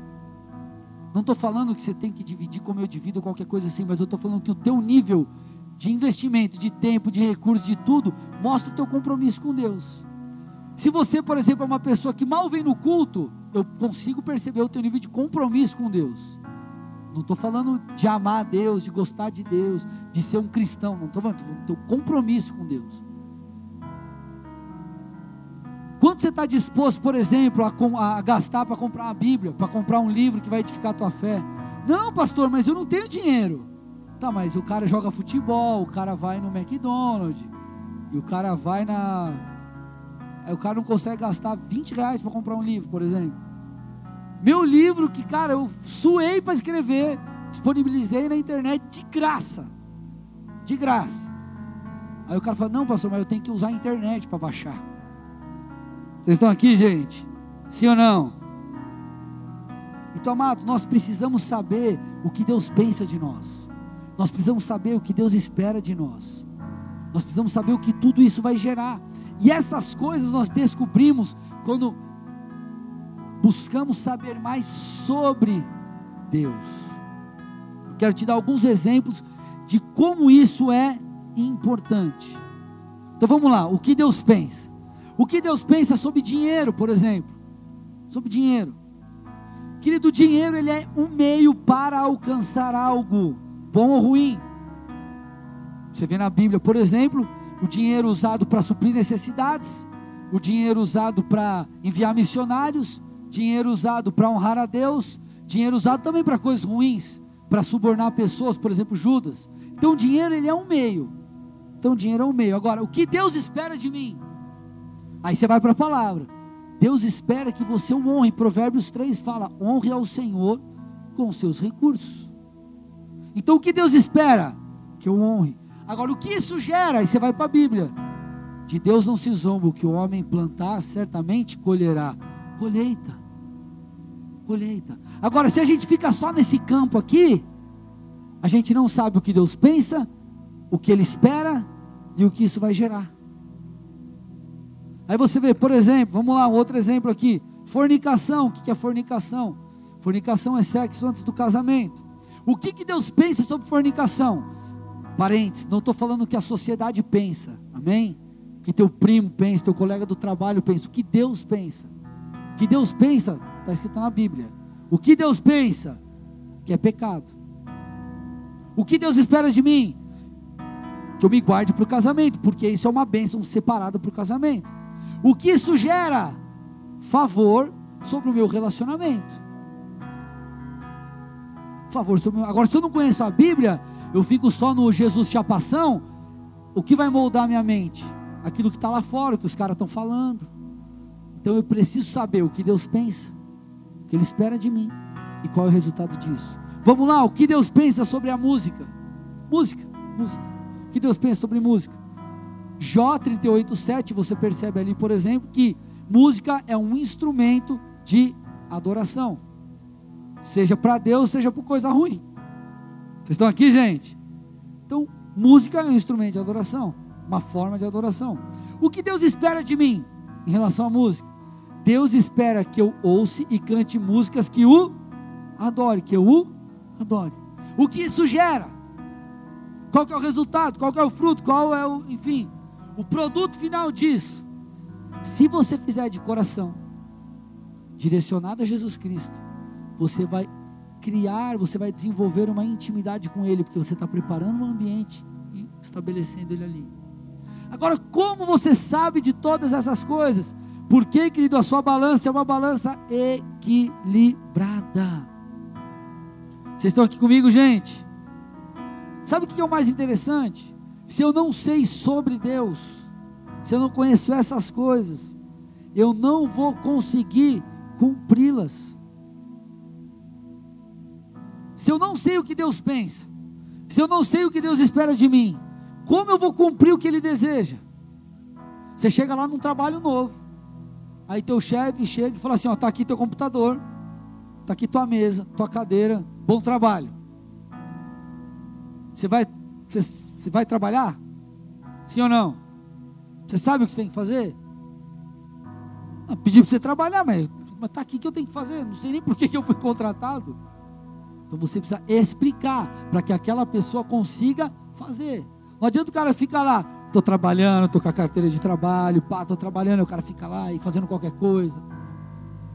Não estou falando que você tem que dividir como eu divido qualquer coisa assim, mas eu estou falando que o teu nível de investimento, de tempo, de recursos, de tudo, mostra o teu compromisso com Deus. Se você, por exemplo, é uma pessoa que mal vem no culto, eu consigo perceber o teu nível de compromisso com Deus. Não estou falando de amar a Deus, de gostar de Deus, de ser um cristão. Não estou falando, estou falando do teu compromisso com Deus. Quanto você está disposto, por exemplo, a, a gastar para comprar uma Bíblia, para comprar um livro que vai edificar a tua fé? Não, pastor, mas eu não tenho dinheiro. Tá, mas o cara joga futebol, o cara vai no McDonald's, e o cara vai na. Aí o cara não consegue gastar 20 reais para comprar um livro, por exemplo. Meu livro, que, cara, eu suei para escrever, disponibilizei na internet de graça. De graça. Aí o cara fala: Não, pastor, mas eu tenho que usar a internet para baixar. Vocês estão aqui, gente? Sim ou não? Então, amado, nós precisamos saber o que Deus pensa de nós. Nós precisamos saber o que Deus espera de nós. Nós precisamos saber o que tudo isso vai gerar. E essas coisas nós descobrimos quando buscamos saber mais sobre Deus. Eu quero te dar alguns exemplos de como isso é importante. Então vamos lá, o que Deus pensa? O que Deus pensa sobre dinheiro, por exemplo? Sobre dinheiro. Querido, o dinheiro ele é um meio para alcançar algo, bom ou ruim. Você vê na Bíblia, por exemplo, o dinheiro usado para suprir necessidades, o dinheiro usado para enviar missionários, dinheiro usado para honrar a Deus, dinheiro usado também para coisas ruins, para subornar pessoas, por exemplo, Judas. Então, o dinheiro ele é um meio. Então, o dinheiro é um meio. Agora, o que Deus espera de mim? Aí você vai para a palavra. Deus espera que você o honre. Provérbios 3 fala: honre ao Senhor com seus recursos. Então o que Deus espera? Que eu honre. Agora o que isso gera? Aí você vai para a Bíblia. De Deus não se zomba, o que o homem plantar, certamente colherá. Colheita. Colheita. Agora, se a gente fica só nesse campo aqui, a gente não sabe o que Deus pensa, o que Ele espera e o que isso vai gerar. Aí você vê, por exemplo, vamos lá, um outro exemplo aqui: fornicação. O que é fornicação? Fornicação é sexo antes do casamento. O que, que Deus pensa sobre fornicação? Parentes, não estou falando o que a sociedade pensa, amém? O que teu primo pensa, teu colega do trabalho pensa, o que Deus pensa. O que Deus pensa, está escrito na Bíblia. O que Deus pensa, que é pecado. O que Deus espera de mim? Que eu me guarde para o casamento, porque isso é uma bênção separada para o casamento. O que isso gera? Favor sobre o meu relacionamento. Favor sobre meu... Agora, se eu não conheço a Bíblia, eu fico só no Jesus chapação, o que vai moldar minha mente? Aquilo que está lá fora, o que os caras estão falando. Então eu preciso saber o que Deus pensa, o que Ele espera de mim e qual é o resultado disso. Vamos lá, o que Deus pensa sobre a música? Música, música. O que Deus pensa sobre música? Jó 38:7, você percebe ali, por exemplo, que música é um instrumento de adoração. Seja para Deus, seja por coisa ruim. Vocês estão aqui, gente? Então, música é um instrumento de adoração, uma forma de adoração. O que Deus espera de mim em relação à música? Deus espera que eu ouça e cante músicas que o adore, que eu o adore. O que isso gera? Qual que é o resultado? Qual que é o fruto? Qual é o, enfim, o produto final disso? Se você fizer de coração, direcionado a Jesus Cristo, você vai criar, você vai desenvolver uma intimidade com Ele, porque você está preparando um ambiente e estabelecendo Ele ali. Agora, como você sabe de todas essas coisas? Porque, querido, a sua balança é uma balança equilibrada. Vocês estão aqui comigo, gente? Sabe o que é o mais interessante? Se eu não sei sobre Deus, se eu não conheço essas coisas, eu não vou conseguir cumpri-las. Se eu não sei o que Deus pensa, se eu não sei o que Deus espera de mim, como eu vou cumprir o que Ele deseja? Você chega lá num trabalho novo, aí teu chefe chega e fala assim: ó, tá aqui teu computador, tá aqui tua mesa, tua cadeira, bom trabalho. Você vai, você, você vai trabalhar? Sim ou não? Você sabe o que você tem que fazer? Não, pedi para você trabalhar, mas está aqui que eu tenho que fazer, não sei nem por que, que eu fui contratado. Então você precisa explicar para que aquela pessoa consiga fazer. Não adianta o cara ficar lá, estou trabalhando, estou com a carteira de trabalho, pá, estou trabalhando, o cara fica lá e fazendo qualquer coisa.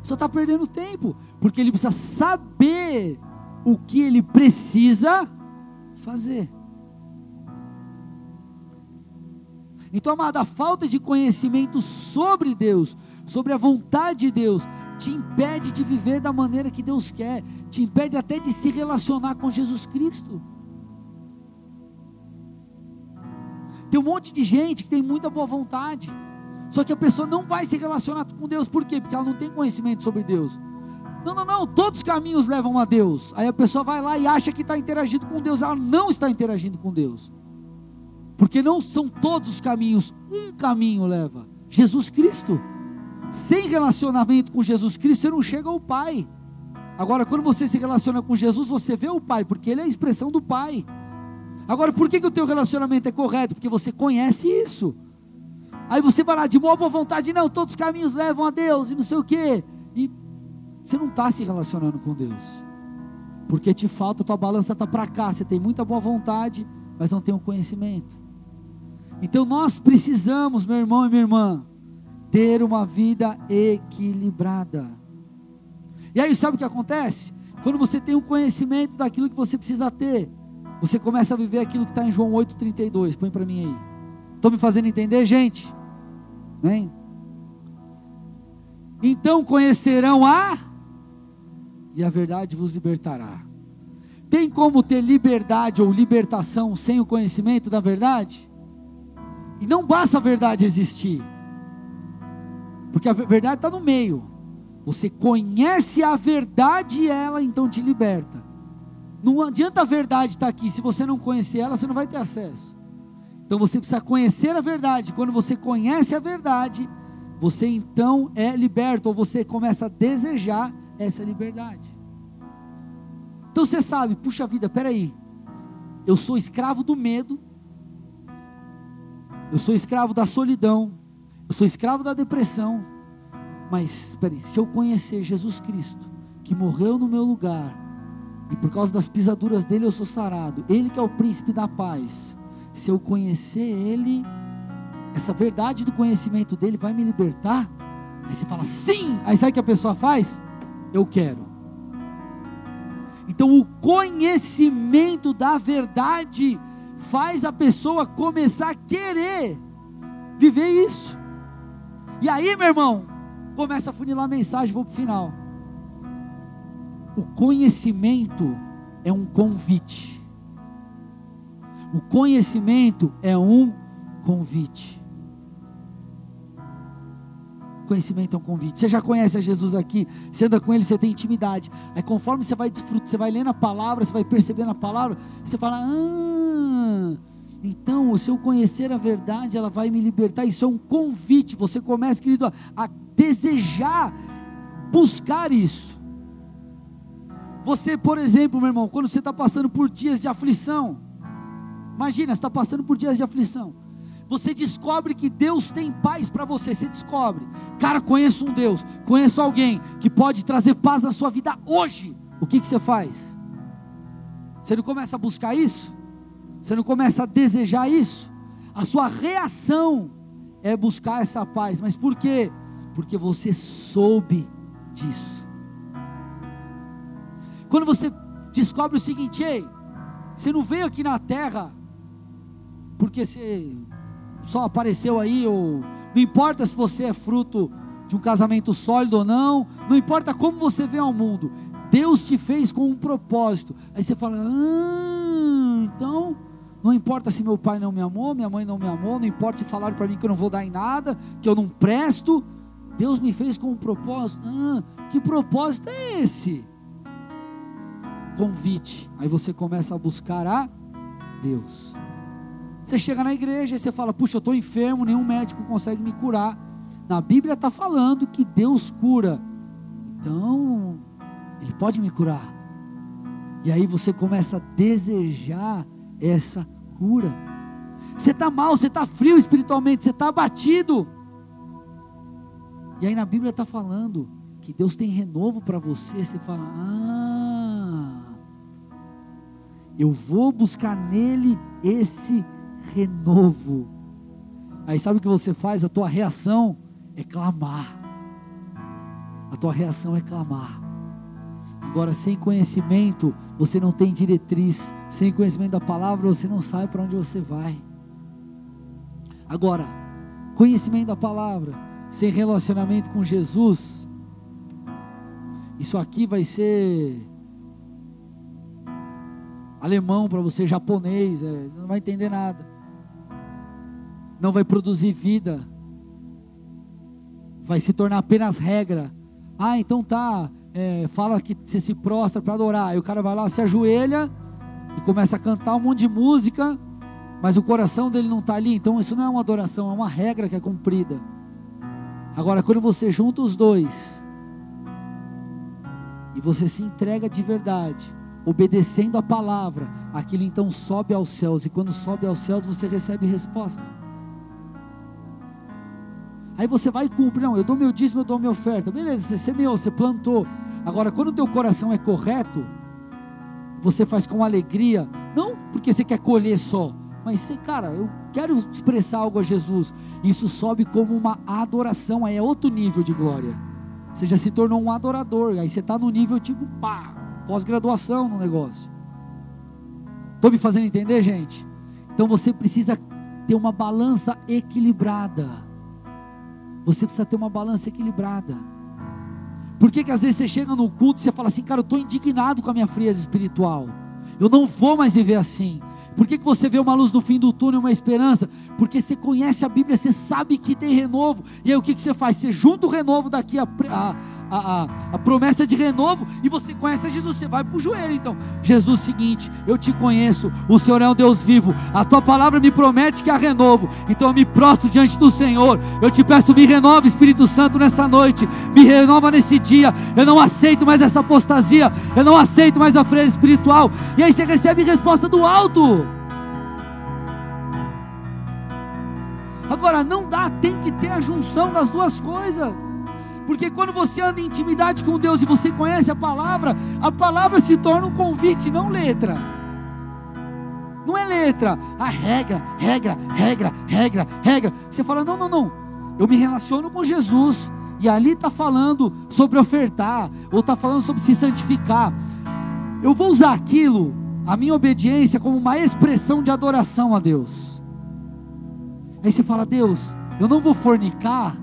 Só está perdendo tempo, porque ele precisa saber o que ele precisa fazer. Então, amada, a falta de conhecimento sobre Deus, sobre a vontade de Deus, te impede de viver da maneira que Deus quer, te impede até de se relacionar com Jesus Cristo. Tem um monte de gente que tem muita boa vontade, só que a pessoa não vai se relacionar com Deus, por quê? Porque ela não tem conhecimento sobre Deus. Não, não, não, todos os caminhos levam a Deus. Aí a pessoa vai lá e acha que está interagindo com Deus, ela não está interagindo com Deus, porque não são todos os caminhos, um caminho leva Jesus Cristo. Sem relacionamento com Jesus Cristo, você não chega ao Pai. Agora, quando você se relaciona com Jesus, você vê o Pai, porque Ele é a expressão do Pai. Agora, por que, que o teu relacionamento é correto? Porque você conhece isso. Aí você vai lá de boa vontade, não, todos os caminhos levam a Deus e não sei o quê. E você não está se relacionando com Deus. Porque te falta, tua balança está para cá. Você tem muita boa vontade, mas não tem o conhecimento. Então nós precisamos, meu irmão e minha irmã, ter uma vida equilibrada. E aí, sabe o que acontece? Quando você tem o um conhecimento daquilo que você precisa ter, você começa a viver aquilo que está em João 8,32. Põe para mim aí. Estou me fazendo entender, gente? Vem. Então conhecerão a, e a verdade vos libertará. Tem como ter liberdade ou libertação sem o conhecimento da verdade? E não basta a verdade existir. Porque a verdade está no meio. Você conhece a verdade e ela então te liberta. Não adianta a verdade estar tá aqui, se você não conhecer ela, você não vai ter acesso. Então você precisa conhecer a verdade. Quando você conhece a verdade, você então é liberto, ou você começa a desejar essa liberdade. Então você sabe, puxa vida, peraí, eu sou escravo do medo, eu sou escravo da solidão, eu sou escravo da depressão. Mas, espere, se eu conhecer Jesus Cristo, que morreu no meu lugar, e por causa das pisaduras dele eu sou sarado, ele que é o príncipe da paz, se eu conhecer ele, essa verdade do conhecimento dele vai me libertar. Aí você fala, sim! Aí sabe o que a pessoa faz? Eu quero. Então, o conhecimento da verdade faz a pessoa começar a querer viver isso. E aí, meu irmão, começa a funilar a mensagem, vou para o final. O conhecimento é um convite. O conhecimento é um convite. Conhecimento é um convite. Você já conhece a Jesus aqui, você anda com ele, você tem intimidade. Aí conforme você vai desfrutando, você vai lendo a palavra, você vai percebendo a palavra, você fala: "Ah, então, se eu conhecer a verdade, ela vai me libertar. Isso é um convite. Você começa, querido, a, a desejar buscar isso. Você, por exemplo, meu irmão, quando você está passando por dias de aflição, imagina, você está passando por dias de aflição. Você descobre que Deus tem paz para você. Você descobre, cara, conheço um Deus, conheço alguém que pode trazer paz na sua vida hoje. O que, que você faz? Você não começa a buscar isso? Você não começa a desejar isso? A sua reação é buscar essa paz. Mas por quê? Porque você soube disso. Quando você descobre o seguinte, ei, você não veio aqui na terra porque você só apareceu aí, ou não importa se você é fruto de um casamento sólido ou não, não importa como você vem ao mundo, Deus te fez com um propósito. Aí você fala, ah, então não importa se meu pai não me amou, minha mãe não me amou, não importa se falaram para mim que eu não vou dar em nada, que eu não presto. Deus me fez com um propósito. Ah, que propósito é esse? Convite. Aí você começa a buscar a Deus. Você chega na igreja e você fala: Puxa, eu estou enfermo, nenhum médico consegue me curar. Na Bíblia está falando que Deus cura. Então, Ele pode me curar. E aí você começa a desejar essa cura. Você está mal, você está frio espiritualmente, você está abatido. E aí na Bíblia está falando que Deus tem renovo para você. Você fala: Ah, eu vou buscar nele esse renovo. Aí sabe o que você faz? A tua reação é clamar. A tua reação é clamar. Agora, sem conhecimento, você não tem diretriz. Sem conhecimento da palavra, você não sabe para onde você vai. Agora, conhecimento da palavra, sem relacionamento com Jesus, isso aqui vai ser alemão para você, japonês, é, você não vai entender nada. Não vai produzir vida. Vai se tornar apenas regra. Ah, então tá, é, fala que você se prostra para adorar. Aí o cara vai lá, se ajoelha e começa a cantar um monte de música, mas o coração dele não está ali. Então isso não é uma adoração, é uma regra que é cumprida. Agora, quando você junta os dois e você se entrega de verdade, obedecendo a palavra, aquilo então sobe aos céus. E quando sobe aos céus, você recebe resposta. Aí você vai e cumpre. Não, eu dou meu dízimo, eu dou minha oferta. Beleza, você semeou, você plantou. Agora, quando o teu coração é correto, você faz com alegria, não porque você quer colher só, mas você, cara, eu quero expressar algo a Jesus. Isso sobe como uma adoração, aí é outro nível de glória. Você já se tornou um adorador, aí você está no nível tipo, pá, pós-graduação no negócio. Estou me fazendo entender, gente? Então você precisa ter uma balança equilibrada. Você precisa ter uma balança equilibrada. Por que, que às vezes você chega no culto e você fala assim, cara, eu estou indignado com a minha frieza espiritual. Eu não vou mais viver assim. Por que, que você vê uma luz no fim do túnel, uma esperança? Porque você conhece a Bíblia, você sabe que tem renovo. E aí o que, que você faz? Você junta o renovo daqui a, a a, a, a, promessa de renovo e você conhece Jesus, você vai para o joelho. Então, Jesus, seguinte, eu te conheço, o Senhor é um Deus vivo, a tua palavra me promete que há renovo, então eu me prostro diante do Senhor. Eu te peço, me renova, Espírito Santo, nessa noite, me renova nesse dia. Eu não aceito mais essa apostasia, eu não aceito mais a freira espiritual. E aí você recebe resposta do alto. Agora, não dá, tem que ter a junção das duas coisas. Porque quando você anda em intimidade com Deus e você conhece a palavra, a palavra se torna um convite, não letra. Não é letra, a regra, regra, regra, regra, regra. Você fala, não, não, não. Eu me relaciono com Jesus. E ali está falando sobre ofertar, ou está falando sobre se santificar. Eu vou usar aquilo, a minha obediência, como uma expressão de adoração a Deus. Aí você fala, Deus, eu não vou fornicar,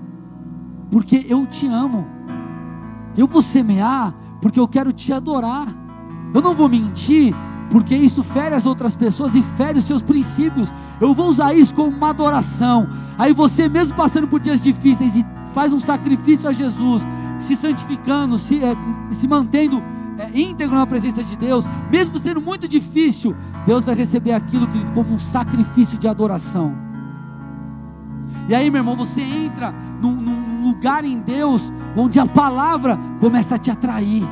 porque eu te amo. Eu vou semear porque eu quero te adorar. Eu não vou mentir porque isso fere as outras pessoas e fere os seus princípios. Eu vou usar isso como uma adoração. Aí você, mesmo passando por dias difíceis, e faz um sacrifício a Jesus, se santificando, se, é, se mantendo é, íntegro na presença de Deus, mesmo sendo muito difícil, Deus vai receber aquilo, querido, como um sacrifício de adoração. E aí, meu irmão, você entra num, num lugar em Deus onde a palavra começa a te atrair.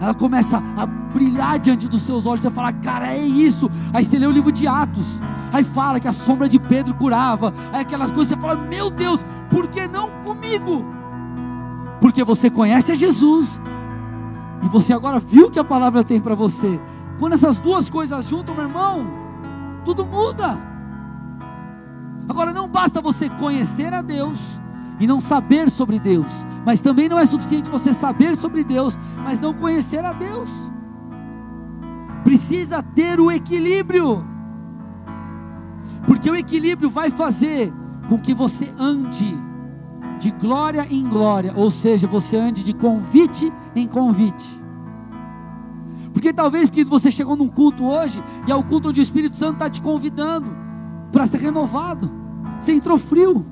ela começa a brilhar diante dos seus olhos. Você fala, cara, é isso. Aí você lê o livro de Atos. Aí fala que a sombra de Pedro curava. Aí aquelas coisas você fala, meu Deus, por que não comigo? Porque você conhece a Jesus. E você agora viu que a palavra tem para você. Quando essas duas coisas juntam, meu irmão, tudo muda. Agora não basta você conhecer a Deus e não saber sobre Deus, mas também não é suficiente você saber sobre Deus, mas não conhecer a Deus. Precisa ter o equilíbrio, porque o equilíbrio vai fazer com que você ande de glória em glória, ou seja, você ande de convite em convite. Porque talvez que você chegou num culto hoje e é o culto onde o Espírito Santo está te convidando para ser renovado. Você entrou frio,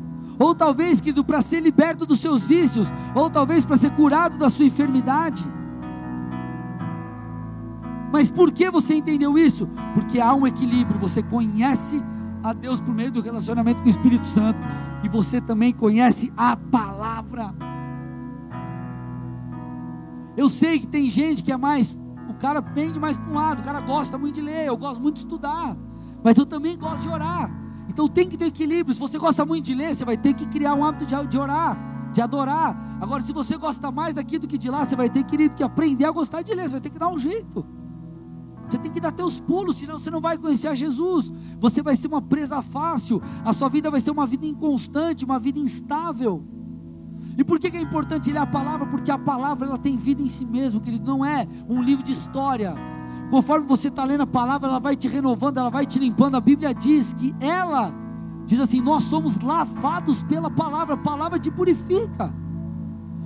ou talvez, querido, para ser liberto dos seus vícios, ou talvez para ser curado da sua enfermidade. Mas por que você entendeu isso? Porque há um equilíbrio, você conhece a Deus por meio do relacionamento com o Espírito Santo, e você também conhece a palavra. Eu sei que tem gente que é mais, o cara pende mais para um lado, o cara gosta muito de ler, eu gosto muito de estudar, mas eu também gosto de orar. Então tem que ter equilíbrio. Se você gosta muito de ler, você vai ter que criar um hábito de, de orar, de adorar. Agora, se você gosta mais daqui do que de lá, você vai ter, querido, que aprender a gostar de ler. Você vai ter que dar um jeito. Você tem que dar teus pulos, senão você não vai conhecer a Jesus. Você vai ser uma presa fácil. A sua vida vai ser uma vida inconstante, uma vida instável. E por que, é importante ler a palavra? Porque a palavra ela tem vida em si mesmo, querido. Não é um livro de história Conforme você está lendo a palavra, ela vai te renovando, ela vai te limpando. A Bíblia diz que ela diz assim: Nós somos lavados pela palavra, a palavra te purifica.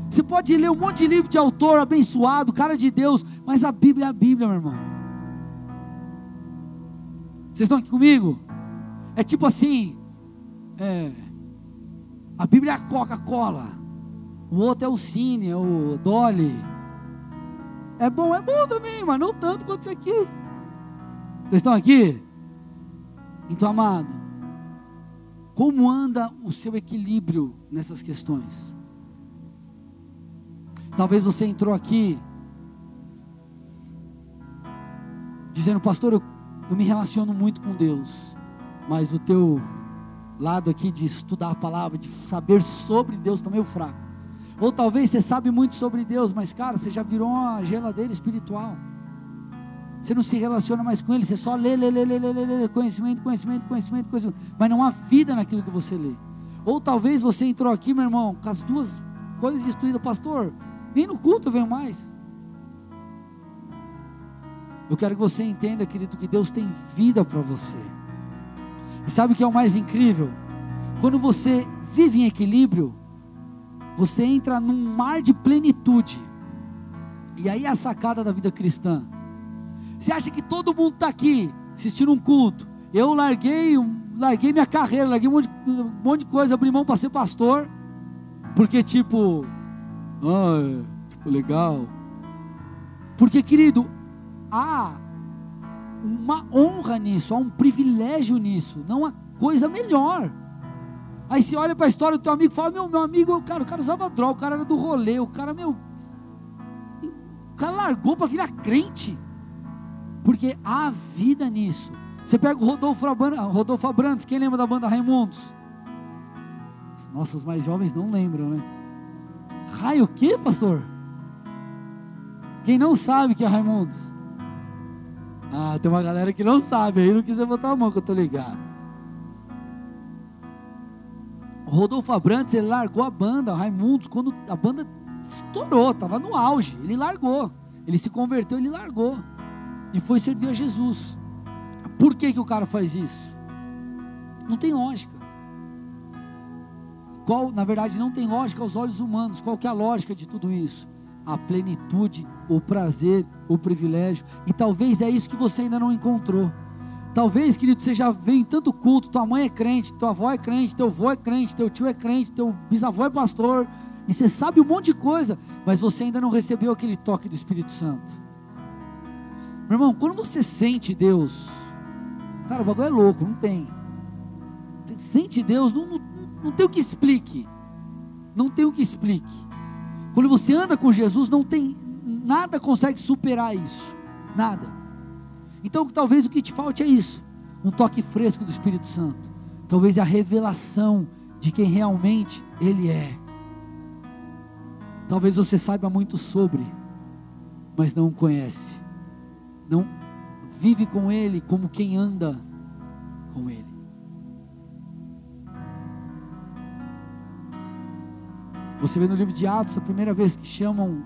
Você pode ler um monte de livro de autor abençoado, cara de Deus, mas a Bíblia é a Bíblia, meu irmão. Vocês estão aqui comigo? É tipo assim: é, a Bíblia é a Coca-Cola, o outro é o Cine, é o Dolly é bom, é bom também, mas não tanto quanto isso aqui. Vocês estão aqui? Então, amado, como anda o seu equilíbrio nessas questões? Talvez você entrou aqui dizendo, pastor, eu, eu me relaciono muito com Deus, mas o teu lado aqui de estudar a palavra, de saber sobre Deus está meio fraco. Ou talvez você sabe muito sobre Deus, mas cara, você já virou uma geladeira espiritual. Você não se relaciona mais com Ele, você só lê, lê, lê, lê, lê, lê, lê conhecimento, conhecimento, conhecimento, conhecimento, mas não há vida naquilo que você lê. Ou talvez você entrou aqui, meu irmão, com as duas coisas destruídas, pastor, nem no culto eu venho mais. Eu quero que você entenda, querido, que Deus tem vida para você. E sabe o que é o mais incrível? Quando você vive em equilíbrio, você entra num mar de plenitude. E aí é a sacada da vida cristã. Você acha que todo mundo está aqui assistindo um culto? Eu larguei, larguei minha carreira, larguei um monte, um monte de coisa, abri mão para ser pastor, porque tipo, ah, tipo legal. Porque querido, há uma honra nisso, há um privilégio nisso, não há coisa melhor. Aí você olha para a história do teu amigo e fala: Meu, meu amigo, cara, o cara usava droga, o cara era do rolê, o cara, meu. O cara largou para virar crente. Porque há vida nisso. Você pega o Rodolfo, Rodolfo Abrantes, quem lembra da banda Raimundos? Nossas mais jovens não lembram, né? Raio o quê, pastor? Quem não sabe que é Raimundos? Ah, tem uma galera que não sabe, aí não quiser botar a mão que eu tô ligado. Rodolfo Abrantes, ele largou a banda, Raimundos, quando a banda estourou, estava no auge, ele largou. Ele se converteu, ele largou. E foi servir a Jesus. Por que, que o cara faz isso? Não tem lógica. Qual, na verdade, não tem lógica aos olhos humanos. Qual que é a lógica de tudo isso? A plenitude, o prazer, o privilégio. E talvez é isso que você ainda não encontrou. Talvez, querido, você já vem em tanto culto, tua mãe é crente, tua avó é crente, teu avô é crente, teu tio é crente, teu bisavô é pastor, e você sabe um monte de coisa, mas você ainda não recebeu aquele toque do Espírito Santo. Meu irmão, quando você sente Deus, cara, o bagulho é louco, não tem. Sente Deus, não, não, não tem o que explique. Não tem o que explique. Quando você anda com Jesus, não tem nada consegue superar isso. Nada. Então, talvez o que te falte é isso: um toque fresco do Espírito Santo. Talvez a revelação de quem realmente Ele é. Talvez você saiba muito sobre, mas não conhece. Não vive com Ele como quem anda com Ele. Você vê no livro de Atos a primeira vez que chamam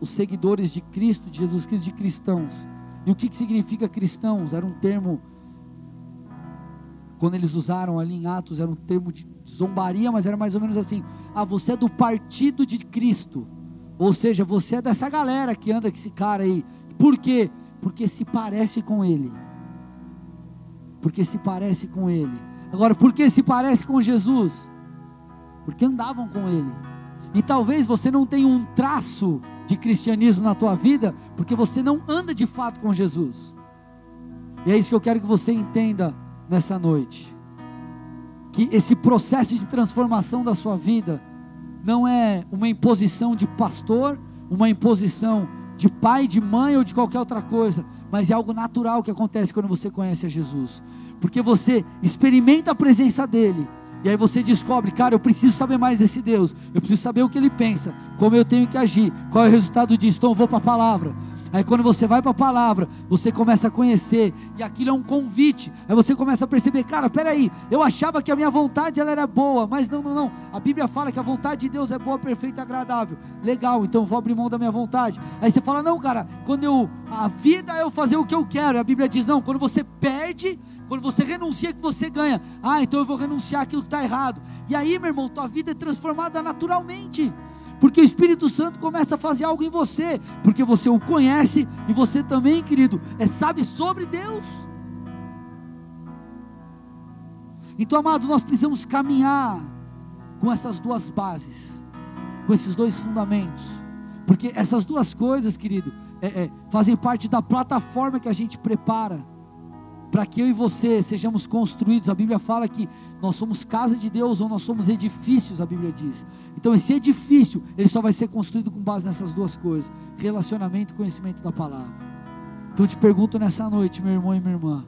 os seguidores de Cristo, de Jesus Cristo, de cristãos. E o que, que significa cristãos? Era um termo, quando eles usaram ali em Atos, era um termo de zombaria, mas era mais ou menos assim: ah, você é do partido de Cristo. Ou seja, você é dessa galera que anda com esse cara aí. Por quê? Porque se parece com ele. Porque se parece com ele. Agora, por que se parece com Jesus? Porque andavam com ele. E talvez você não tenha um traço de cristianismo na tua vida, porque você não anda de fato com Jesus. E é isso que eu quero que você entenda nessa noite. Que esse processo de transformação da sua vida não é uma imposição de pastor, uma imposição de pai, de mãe ou de qualquer outra coisa, mas é algo natural que acontece quando você conhece a Jesus, porque você experimenta a presença dele e aí você descobre, cara, eu preciso saber mais desse Deus. Eu preciso saber o que ele pensa, como eu tenho que agir, qual é o resultado disso. Então eu vou para a palavra. Aí quando você vai para a palavra, você começa a conhecer, e aquilo é um convite. Aí você começa a perceber, cara, peraí, eu achava que a minha vontade ela era boa, mas não, não, não. A Bíblia fala que a vontade de Deus é boa, perfeita e agradável. Legal, então vou abrir mão da minha vontade. Aí você fala, não, cara, quando eu. A vida é eu fazer o que eu quero. A Bíblia diz, não, quando você perde, quando você renuncia que você ganha. Ah, então eu vou renunciar aquilo que está errado. E aí, meu irmão, tua vida é transformada naturalmente. Porque o Espírito Santo começa a fazer algo em você. Porque você o conhece e você também, querido, é, sabe sobre Deus. Então, amado, nós precisamos caminhar com essas duas bases, com esses dois fundamentos. Porque essas duas coisas, querido, é, é, fazem parte da plataforma que a gente prepara para que eu e você sejamos construídos. A Bíblia fala que nós somos casa de Deus ou nós somos edifícios, a Bíblia diz. Então esse edifício, ele só vai ser construído com base nessas duas coisas: relacionamento e conhecimento da palavra. Então eu te pergunto nessa noite, meu irmão e minha irmã,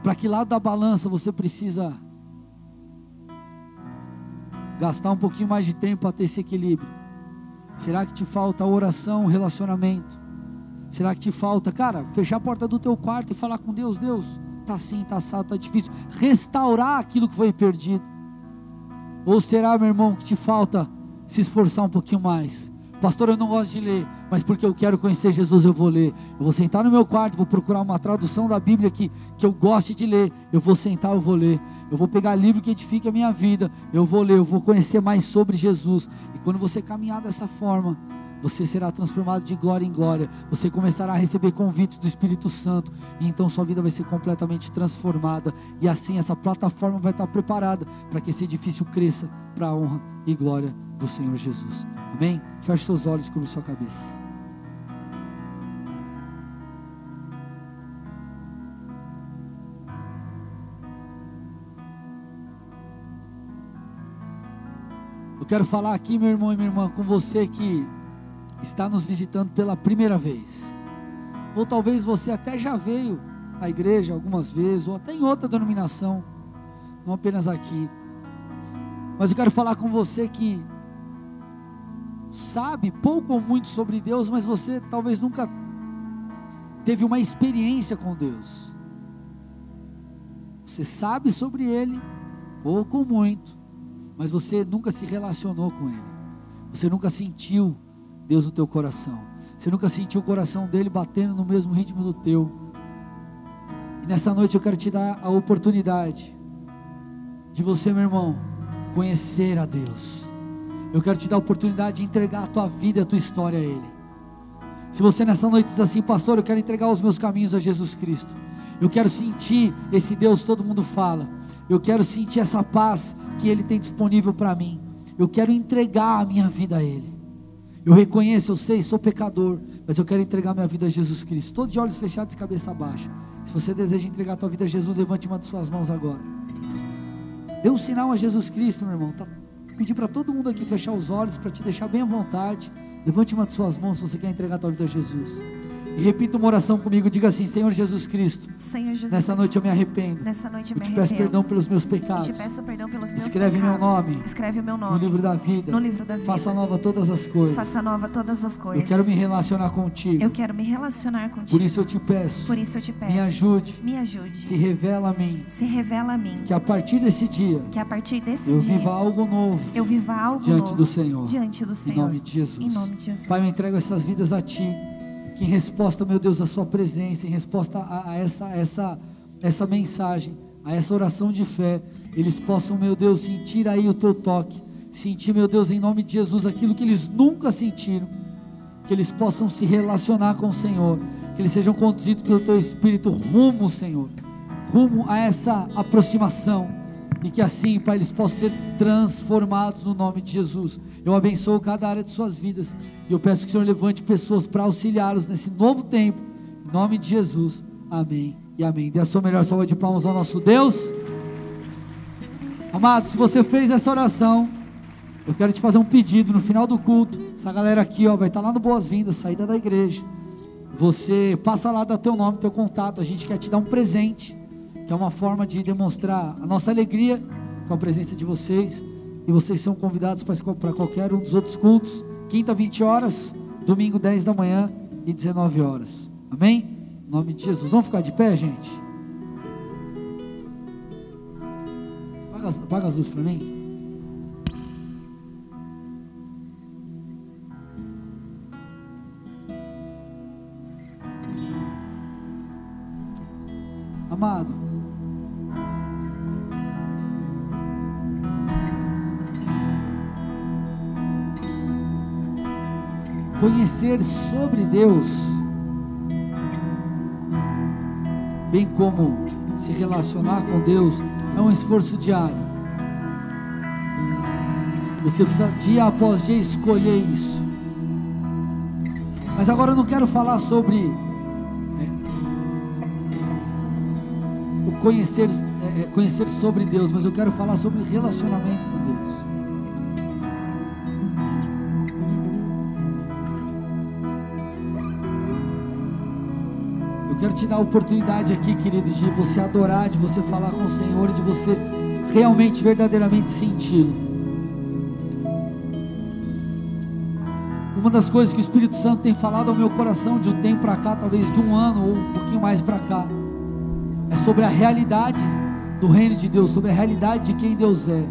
para que lado da balança você precisa gastar um pouquinho mais de tempo para ter esse equilíbrio? Será que te falta oração, relacionamento? Será que te falta, cara, fechar a porta do teu quarto e falar com Deus, Deus, tá assim, tá assado, tá difícil, restaurar aquilo que foi perdido? Ou será, meu irmão, que te falta se esforçar um pouquinho mais? Pastor, eu não gosto de ler, mas porque eu quero conhecer Jesus, eu vou ler. Eu vou sentar no meu quarto, vou procurar uma tradução da Bíblia que, que eu goste de ler. Eu vou sentar, eu vou ler. Eu vou pegar livro que edifique a minha vida. Eu vou ler, eu vou conhecer mais sobre Jesus. E quando você caminhar dessa forma, você será transformado de glória em glória. Você começará a receber convites do Espírito Santo. E então sua vida vai ser completamente transformada. E assim essa plataforma vai estar preparada para que esse edifício cresça para a honra e glória do Senhor Jesus. Amém? Feche seus olhos e cubra sua cabeça. Eu quero falar aqui, meu irmão e minha irmã, com você que está nos visitando pela primeira vez. Ou talvez você até já veio à igreja algumas vezes, ou até em outra denominação, não apenas aqui. Mas eu quero falar com você que sabe pouco ou muito sobre Deus, mas você talvez nunca teve uma experiência com Deus. Você sabe sobre Ele, pouco ou muito, mas você nunca se relacionou com Ele. Você nunca sentiu Deus no teu coração. Você nunca sentiu o coração dele batendo no mesmo ritmo do teu. E nessa noite eu quero te dar a oportunidade de você, meu irmão, conhecer a Deus. Eu quero te dar a oportunidade de entregar a tua vida, a tua história a Ele. Se você nessa noite diz assim, pastor, eu quero entregar os meus caminhos a Jesus Cristo. Eu quero sentir esse Deus, todo mundo fala. Eu quero sentir essa paz que Ele tem disponível para mim. Eu quero entregar a minha vida a Ele. Eu reconheço, eu sei, sou pecador, mas eu quero entregar minha vida a Jesus Cristo. Todos de olhos fechados e cabeça baixa. Se você deseja entregar a tua vida a Jesus, levante uma de suas mãos agora. Dê um sinal a Jesus Cristo, meu irmão. Tá, pedir para todo mundo aqui fechar os olhos, para te deixar bem à vontade. Levante uma de suas mãos se você quer entregar a tua vida a Jesus. E repita uma oração comigo, diga assim: Senhor Jesus Cristo, Senhor Jesus nessa noite eu me arrependo. Nessa noite eu Eu me te peço arrependo. perdão pelos meus Eu pecados. te peço perdão pelos meus Escreve meu pecados. nome Escreve o meu No nome livro da vida. no livro da vida. Faça nova todas as coisas. Faça nova todas as coisas. Eu quero me relacionar contigo. Eu quero me relacionar contigo. Por isso eu te peço. Por isso eu te peço. Me ajude. Me ajude. Se revela a mim. Se revela a mim. Que a partir desse dia Que a partir desse eu dia viva algo novo eu viva algo diante novo do Senhor. diante do Em Senhor. nome de Jesus. Em nome de Jesus. Pai, eu entrego essas vidas a Ti. Que em resposta, meu Deus, à Sua presença, em resposta a, a essa, essa, essa mensagem, a essa oração de fé, eles possam, meu Deus, sentir aí o Teu toque. Sentir, meu Deus, em nome de Jesus, aquilo que eles nunca sentiram. Que eles possam se relacionar com o Senhor. Que eles sejam conduzidos pelo Teu Espírito rumo, Senhor. Rumo a essa aproximação. E que assim, Pai, eles possam ser transformados no nome de Jesus. Eu abençoo cada área de suas vidas. E eu peço que o Senhor levante pessoas para auxiliá-los nesse novo tempo. Em nome de Jesus. Amém e amém. Dê a sua melhor salva de palmas ao nosso Deus. Amado, se você fez essa oração, eu quero te fazer um pedido no final do culto. Essa galera aqui, ó, vai estar lá no Boas-Vindas, saída da igreja. Você passa lá, dá teu nome, teu contato. A gente quer te dar um presente, que é uma forma de demonstrar a nossa alegria com a presença de vocês. E vocês são convidados para qualquer um dos outros cultos. Quinta, 20 horas, domingo, 10 da manhã e 19 horas. Amém? Em nome de Jesus. Vamos ficar de pé, gente? Apaga, apaga as luzes para mim. Conhecer sobre Deus, bem como se relacionar com Deus, é um esforço diário. Você precisa dia após dia escolher isso. Mas agora eu não quero falar sobre é, o conhecer, é, é, conhecer sobre Deus, mas eu quero falar sobre relacionamento quero te dar a oportunidade aqui, querido, de você adorar, de você falar com o Senhor e de você realmente, verdadeiramente senti-lo. Uma das coisas que o Espírito Santo tem falado ao meu coração de um tempo para cá, talvez de um ano ou um pouquinho mais para cá, é sobre a realidade do reino de Deus, sobre a realidade de quem Deus é.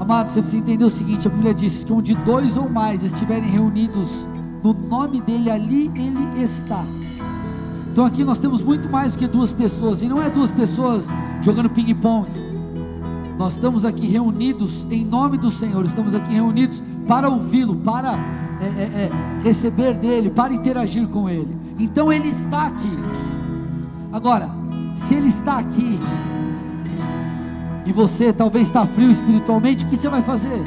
Amado, você precisa entender o seguinte: a Bíblia diz que onde dois ou mais estiverem reunidos no nome dele, ali ele está. Então aqui nós temos muito mais do que duas pessoas, e não é duas pessoas jogando ping-pong. Nós estamos aqui reunidos em nome do Senhor, estamos aqui reunidos para ouvi-lo, para é, é, é, receber dele, para interagir com ele. Então ele está aqui. Agora, se ele está aqui e você talvez está frio espiritualmente, o que você vai fazer?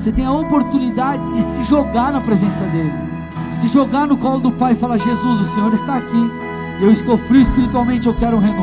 Você tem a oportunidade de se jogar na presença dele, se jogar no colo do Pai e falar: Jesus, o Senhor está aqui, eu estou frio espiritualmente, eu quero renovo.